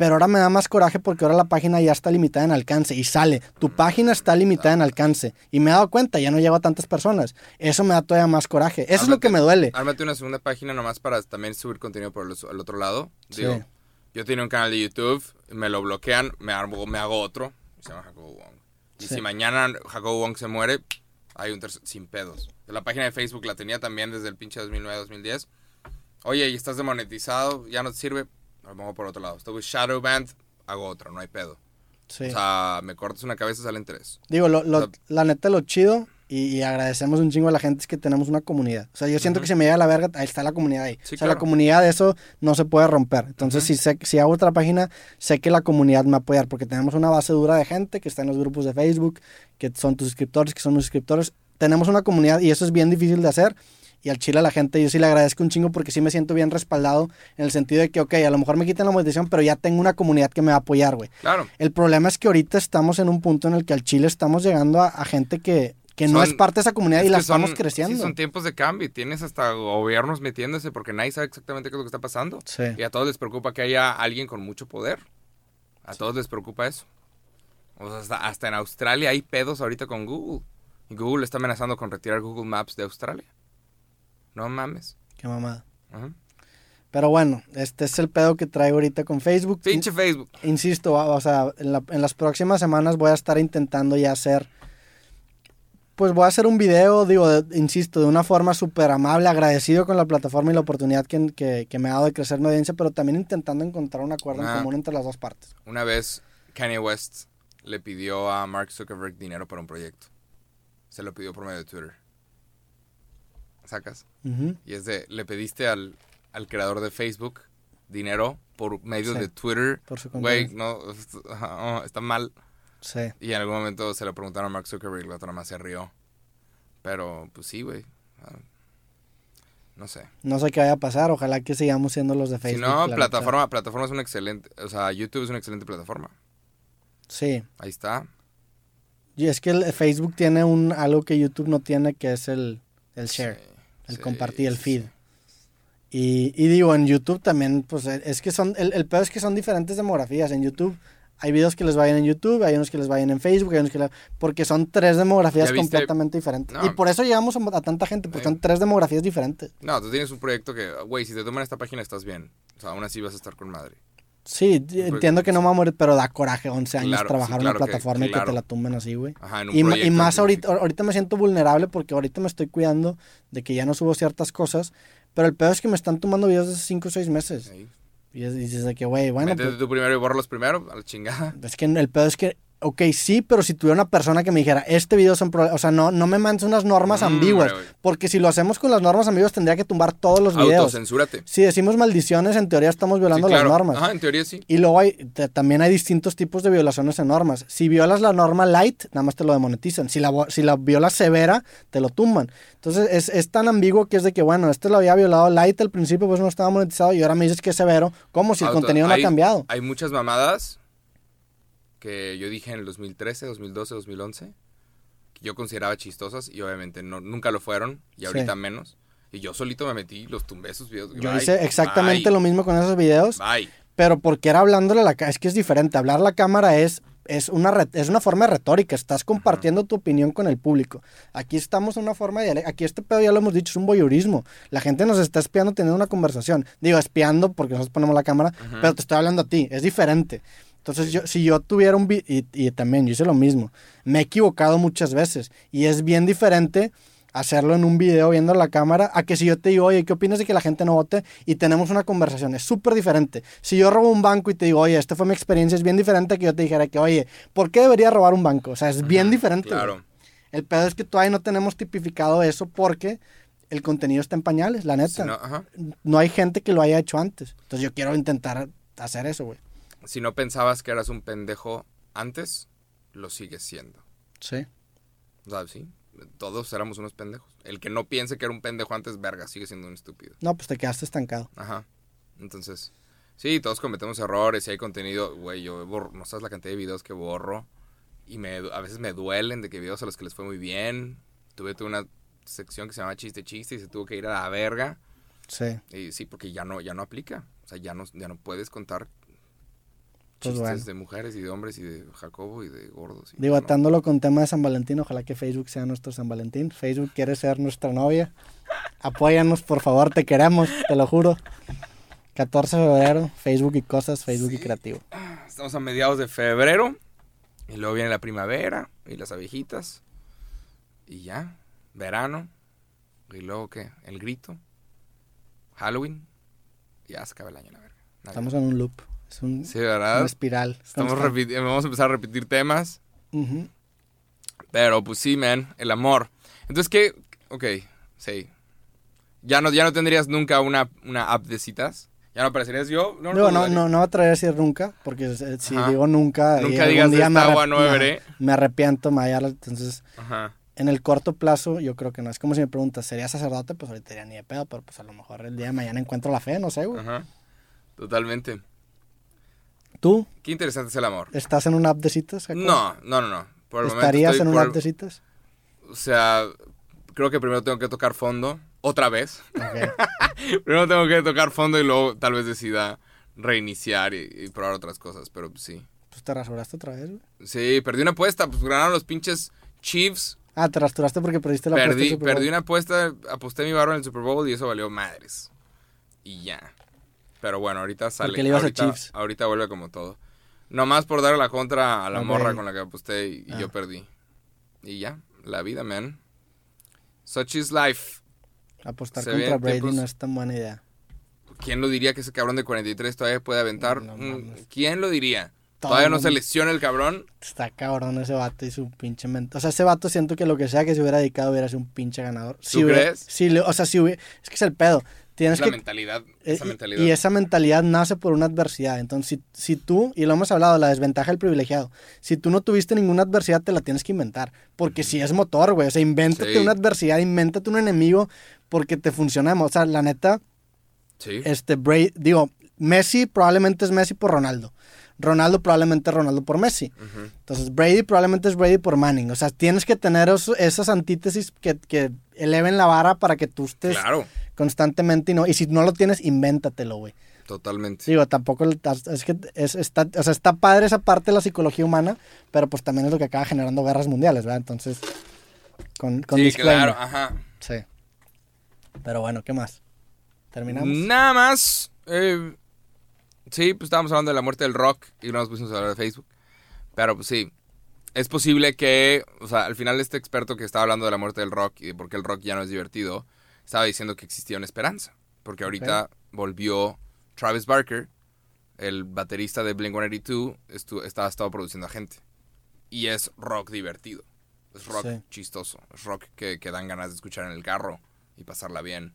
Pero ahora me da más coraje porque ahora la página ya está limitada en alcance y sale. Tu página está limitada en alcance. Y me he dado cuenta, ya no llego a tantas personas. Eso me da todavía más coraje. Eso es lo que me duele. Ármate una segunda página nomás para también subir contenido por el, otro lado. Sí. Digo, yo tenía un canal de YouTube, me lo bloquean, me, armo, me hago otro. Se llama Jacobo Wong. Y Sí. si mañana Jacobo Wong se muere, hay un tercer, sin pedos. La página de Facebook la tenía también desde el pinche 2009-2010. Oye, y estás demonetizado, ya no te sirve, lo pongo por otro lado. Estuve Shadowband, hago otra, no hay pedo. Sí. O sea, me cortas una cabeza, salen tres. Digo, lo, lo- o sea- la neta, lo chido y, y agradecemos un chingo a la gente es que tenemos una comunidad. O sea, yo siento que si me llega la verga, ahí está la comunidad ahí. Sí, o sea, la claro. comunidad de eso no se puede romper. Entonces, Ujú. si, sé- si hago otra página, sé que la comunidad me va a apoyar porque tenemos una base dura de gente que está en los grupos de Facebook, que son tus suscriptores, que son mis suscriptores. Tenemos una comunidad y eso es bien difícil de hacer. Y al chile a la gente yo sí le agradezco un chingo porque sí me siento bien respaldado en el sentido de que, ok, a lo mejor me quitan la monetización, pero ya tengo una comunidad que me va a apoyar, güey. Claro. El problema es que ahorita estamos en un punto en el que al Chile estamos llegando a, a gente que, que no es parte de esa comunidad y la son- estamos creciendo. Sí, son tiempos de cambio y tienes hasta gobiernos metiéndose porque nadie sabe exactamente qué es lo que está pasando. Sí. Y a todos les preocupa que haya alguien con mucho poder. A todos les preocupa eso. O sea, hasta, hasta en Australia hay pedos ahorita con Google. Google está amenazando con retirar Google Maps de Australia. No mames. Qué mamada. Ajá. Pero bueno, este es el pedo que traigo ahorita con Facebook. Pinche Facebook. In- insisto, o sea, en, la- en las próximas semanas voy a estar intentando ya hacer. Pues voy a hacer un video, digo, de- insisto, de una forma súper amable, agradecido con la plataforma y la oportunidad que, que- que me ha dado de crecer mi audiencia, pero también intentando encontrar un acuerdo en común entre las dos partes. Una vez Kanye West le pidió a Mark Zuckerberg dinero para un proyecto. Se lo pidió por medio de Twitter. ¿Sacas? Y es de, le pediste al, al creador de Facebook dinero por medio Sí. de Twitter. Por su Güey, no, oh, está mal. Sí. Y en algún momento se lo preguntaron a Mark Zuckerberg y otro nada más se rió. Pero, pues sí, güey. Ah, No sé. No sé qué vaya a pasar, ojalá que sigamos siendo los de Si Facebook. no, la plataforma, plataforma es una excelente, o sea, YouTube es una excelente plataforma. Sí. Ahí está. Y es que el Facebook tiene un algo que YouTube no tiene, que es el, el share, Sí, el sí, compartir, el feed. Y, y digo, en YouTube también, pues e- es que son, el, el peor es que son diferentes demografías. En YouTube hay videos que les vayan en YouTube, hay unos que les vayan en Facebook, hay unos que la- porque son tres demografías completamente diferentes. No. Y por eso llegamos a, a tanta gente, porque son tres demografías diferentes. No, tú tienes un proyecto que, güey, si te toman esta página estás bien. O sea, aún así vas a estar con madre. Sí, entiendo que no me va a morir, pero da coraje 11 años Claro, trabajar sí, en una claro que- plataforma y que te claro. la tumben así, güey. Ajá, en un Y, ma- y proyecto más ahorita, ahorita me siento vulnerable porque ahorita me estoy cuidando de que ya no subo ciertas cosas, pero el peor es que me están tomando videos de 5 o 6 meses. Sí. Y es- y dices de que, güey, bueno, Métete pues, tú primero y bórralos primero, a la chingada. es que el peor es que, ok, sí, pero si tuviera una persona que me dijera, este video son problemas, o sea, no, no me mandes unas normas Mm, ambiguas, porque si lo hacemos con las normas ambiguas tendría que tumbar todos los videos. Autocensúrate. Si decimos maldiciones, en teoría estamos violando Sí, claro. las normas. Ajá, en teoría sí. Y luego hay, te- también hay distintos tipos de violaciones en normas. Si violas la norma light, nada más te lo demonetizan. Si la, si la violas severa, te lo tumban. Entonces es, es tan ambiguo que es de que, bueno, este lo había violado light al principio, pues no estaba monetizado y ahora me dices que es severo. ¿Cómo? Si el Auto- contenido no hay- ha cambiado. Hay muchas mamadas que yo dije en el 2013, 2012, 2011 que yo consideraba chistosas y obviamente no, nunca lo fueron y ahorita Sí. menos. Y yo solito me metí, los tumbé esos videos. Yo Bye, hice exactamente bye, lo mismo con esos videos, Bye. pero porque era hablándole a la cámara. Es que es diferente. Hablar a la cámara es, es, una, es una forma de retórica. Estás compartiendo tu opinión con el público. Aquí estamos en una forma de... Aquí este pedo ya lo hemos dicho, es un voyeurismo. La gente nos está espiando teniendo una conversación. Digo, espiando porque nosotros ponemos la cámara, Ujú. pero te estoy hablando a ti. Es diferente. Entonces, yo, si yo tuviera un... Y, y también yo hice lo mismo. Me he equivocado muchas veces. Y es bien diferente hacerlo en un video viendo la cámara a que si yo te digo, oye, ¿qué opinas de que la gente no vote? Y tenemos una conversación. Es súper diferente. Si yo robo un banco y te digo, oye, esta fue mi experiencia, es bien diferente a que yo te dijera que, oye, ¿por qué debería robar un banco? O sea, es bien diferente. güey. Claro. El pedo es que todavía no tenemos tipificado eso porque el contenido está en pañales, la neta. Si no, no hay gente que lo haya hecho antes. Entonces yo quiero intentar hacer eso, güey. Si no pensabas que eras un pendejo antes, lo sigues siendo. Sí. O sea, sí, todos éramos unos pendejos. El que no piense que era un pendejo antes, verga, sigue siendo un estúpido. No, pues te quedaste estancado. Ajá. Entonces, sí, todos cometemos errores y hay contenido, güey, yo borro, no sabes la cantidad de videos que borro y me, a veces me duelen de que videos a los que les fue muy bien. Tuve, tuve una sección que se llama chiste chiste y se tuvo que ir a la verga. Sí. Y sí, porque ya no, ya no aplica. O sea, ya no, ya no puedes contar Pues chistes bueno. de mujeres y de hombres y de Jacobo y de gordos. y Digo, no. atándolo con tema de San Valentín, ojalá que Facebook sea nuestro San Valentín. Facebook quiere ser nuestra novia. Apóyanos, por favor, te queremos, te lo juro. 14 de febrero, Facebook y cosas, Facebook y creativo. Estamos a mediados de febrero. Y luego viene la primavera y las abejitas. Y ya, verano. Y luego, ¿qué? El grito. Halloween. y Ya se acaba el año, la verga. Estamos en un loop, es un, Sí, una espiral. Estamos vamos a empezar a repetir temas. Pero pues sí, man, el amor. Entonces, ¿qué? Ok, sí. ¿Ya no, ya no tendrías nunca una, una app de citas? ¿Ya no aparecerías yo? No, no, no, no me atrevería a decir nunca, porque eh, si Ajá. digo nunca, Nunca algún digas, día "Esta me agua no me- beberé". Me arrepiento, me entonces Ajá. en el corto plazo yo creo que no. Es como si me preguntas, ¿sería sacerdote? Pues ahorita diría ni de pedo, pero pues a lo mejor el día de mañana encuentro la fe, no sé, güey. Ajá. Totalmente. ¿Tú Qué interesante es el amor. estás en una app de citas? Jacob? No, no, no, no. Por el ¿Estarías en una app de citas? O sea, creo que primero tengo que tocar fondo. Otra vez. Ok. primero tengo que tocar fondo y luego tal vez decida reiniciar y, y probar otras cosas. Pero pues, sí. Pues te rasuraste otra vez, güey. Sí, perdí una apuesta. Pues ganaron los pinches Chiefs. Ah, te rasuraste porque perdiste la apuesta Perdí, Super Bowl. perdí una apuesta, aposté mi barro en el Super Bowl y eso valió madres. Y ya. Pero bueno, ahorita sale. qué le ibas a ahorita, Chiefs? ahorita vuelve como todo. Nomás por darle la contra a la morra con la que aposté y, y Ah. yo perdí. Y ya, la vida, man. Such is life. Apostar Se contra Brady tiempos- no es tan buena idea. ¿Quién lo diría que ese cabrón de 43 todavía puede aventar? No Mm. ¿Quién lo diría? Todo ¿Todavía no se lesiona el cabrón? Está cabrón ese vato y su pinche mente. O sea, ese vato siento que lo que sea que se hubiera dedicado hubiera sido un pinche ganador. Si ¿Tú hubiera- crees? si o sea, si hubiera, es que es el pedo. Tienes Es la que mentalidad. Eh, Esa y- mentalidad. Y esa mentalidad nace por una adversidad. Entonces, si, si tú, y lo hemos hablado, la desventaja del privilegiado, si tú no tuviste ninguna adversidad, te la tienes que inventar. Porque si es motor, güey. O sea, invéntate Sí. una adversidad, invéntate un enemigo porque te funciona. O sea, la neta, Sí. este, Bray, digo, Messi probablemente es Messi por Ronaldo. Ronaldo probablemente es Ronaldo por Messi. Entonces, Brady probablemente es Brady por Manning. O sea, tienes que tener eso- esas antítesis que, que eleven la vara para que tú estés Claro, constantemente y no. Y si no lo tienes, invéntatelo, güey. totalmente. Digo, tampoco es que es, está, o sea, está padre esa parte de la psicología humana, pero pues también es lo que acaba generando guerras mundiales, ¿verdad? Entonces, con, con sí, claro, ajá. Sí. Pero bueno, ¿qué más? ¿Terminamos? Nada más. eh, sí, pues estábamos hablando de la muerte del rock y no nos pusimos a hablar de Facebook. Pero pues sí, es posible que, o sea, al final este experto que estaba hablando de la muerte del rock y de por qué el rock ya no es divertido, estaba diciendo que existía una esperanza. Porque ahorita volvió Travis Barker, el baterista de Blink-182, estu- estaba estado produciendo a gente. Y es rock divertido. Es rock Sí. chistoso. Es rock que, que dan ganas de escuchar en el carro y pasarla bien.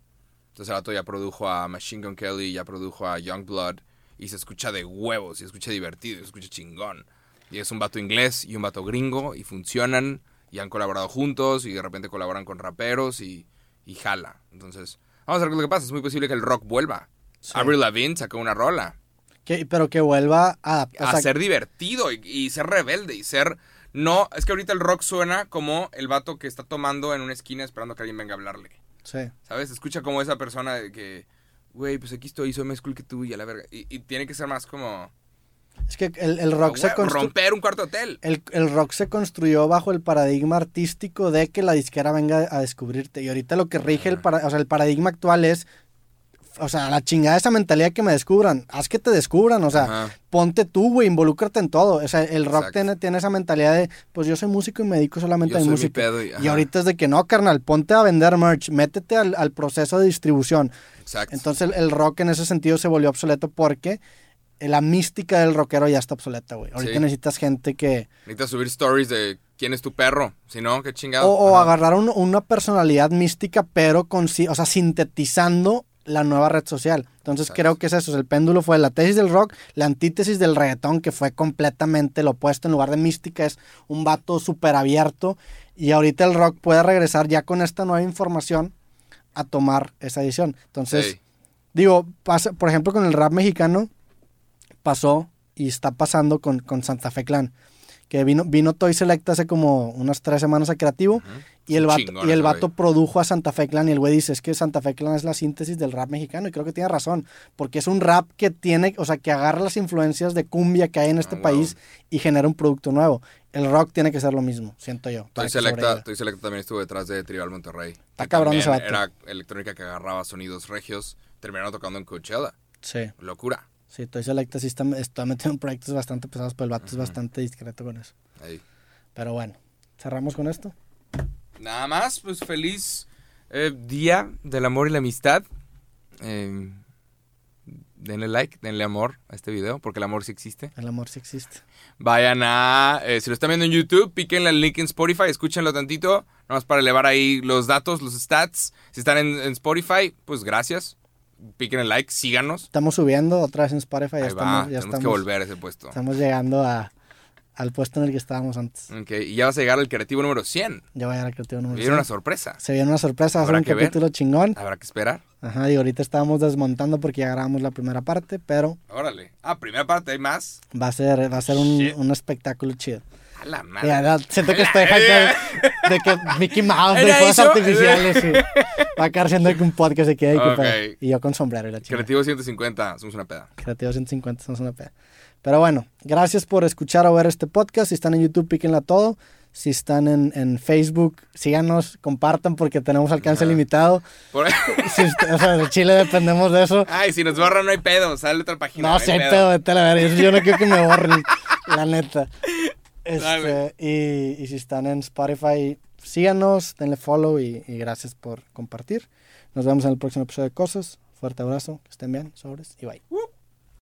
Entonces el vato ya produjo a Machine Gun Kelly, ya produjo a Youngblood y se escucha de huevos, y se escucha divertido, y se escucha chingón. Y es un vato inglés y un vato gringo y funcionan y han colaborado juntos y de repente colaboran con raperos y, y jala. Entonces, vamos a ver qué es lo que pasa. Es muy posible que el rock vuelva. Sí. Avril Lavigne sacó una rola. Que- pero que vuelva a... o a sea, ser divertido y, y ser rebelde y ser... No, es que ahorita el rock suena como el vato que está tomando en una esquina esperando que alguien venga a hablarle. Sí. ¿Sabes? Escucha como esa persona de que, güey, pues aquí estoy, soy más cool que tú y a la verga. Y, y tiene que ser más como, Es que el, el rock "Ah, se construyó... romper un cuarto de hotel. El, el rock se construyó bajo el paradigma artístico de que la disquera venga a descubrirte. Y ahorita lo que rige el, para- o sea, el paradigma actual es, o sea, la chingada esa mentalidad que me descubran. Haz que te descubran, o sea, Ajá. ponte tú, güey, involúcrate en todo. O sea, el rock tiene, tiene esa mentalidad de, pues yo soy músico y me dedico solamente Yo a mi música. pedo y- ahorita es de que no, carnal, ponte a vender merch, métete al, al proceso de distribución. Exacto. Entonces el, el rock en ese sentido se volvió obsoleto porque la mística del rockero ya está obsoleta, güey. Ahorita Sí. necesitas gente que... Necesitas subir stories de quién es tu perro. Si no, qué chingado. o agarrar un- una personalidad mística, pero con, o sea, sintetizando la nueva red social. Entonces creo que es eso, el péndulo fue la tesis del rock, la antítesis del reggaetón, que fue completamente lo opuesto, en lugar de mística es un vato súper abierto, y ahorita el rock puede regresar ya con esta nueva información a tomar esa edición. Entonces, digo, pasa, por ejemplo, con el rap mexicano, pasó y está pasando con, con Santa Fe Clan. Que vino, vino Toy Select hace como unas tres semanas a Creativo y el, vato, chingón y el vato produjo a Santa Fe Clan y el güey dice, es que Santa Fe Clan es la síntesis del rap mexicano y creo que tiene razón, porque es un rap que tiene, o sea, que agarra las influencias de cumbia que hay en este Ah, wow. país y genera un producto nuevo. El rock tiene que ser lo mismo, siento yo. Toy Selecta. Toy Selecta también estuvo detrás de Tribal Monterrey. Está cabrón ese vato. Era electrónica que agarraba sonidos regios, terminaron tocando en Coachella. Sí, Locura. Sí, Toy Selecta sí está, está metido en proyectos bastante pesados, pero el vato es bastante discreto con eso. Ahí. Pero bueno, cerramos con esto. Nada más, pues feliz eh, día del amor y la amistad. Eh, denle like, denle amor a este video, porque el amor sí existe. El amor sí existe. Vayan a, eh, si lo están viendo en YouTube, píquenle el link en Spotify, escúchenlo tantito, nada más para elevar ahí los datos, los stats. Si están en, en Spotify, pues gracias. Piquen el like, síganos. Estamos subiendo otra vez en Spotify. Ya Ahí estamos, va, ya tenemos que estamos, volver a ese puesto. estamos llegando a, al puesto en el que estábamos antes. Ok, y ya vas a llegar al creativo número 100. Ya voy a ir al creativo número Viene una 100. sorpresa. Se viene una sorpresa, va a ser Habrá un que ver. capítulo chingón. Habrá que esperar. Ajá, y ahorita estábamos desmontando porque ya grabamos la primera parte, pero Órale. Ah, primera parte, hay más. va a ser, va a ser un, un espectáculo chido. A la madre. Siento que estoy hypeado de que Mickey Mouse, de ¿Era cosas artificiales. y va a quedar siendo que un podcast se quede Ok. y yo con sombrero y la chingada. Creativo 150, somos una peda. Creativo 150, somos una peda. Pero bueno, gracias por escuchar o ver este podcast. Si están en YouTube, píquenla todo. Si están en, en Facebook, síganos, compartan porque tenemos alcance limitado. Por- Si o sea, de Chile dependemos de eso. Ay, si nos borran no hay pedo, sale otra página. No, hay si hay pedo, vete a la verga. Yo no quiero que me borren, la neta. Este, y, y si están en Spotify, síganos, denle follow y, y gracias por compartir. Nos vemos en el próximo episodio de Cosas. Fuerte abrazo, que estén bien, sobres y bye.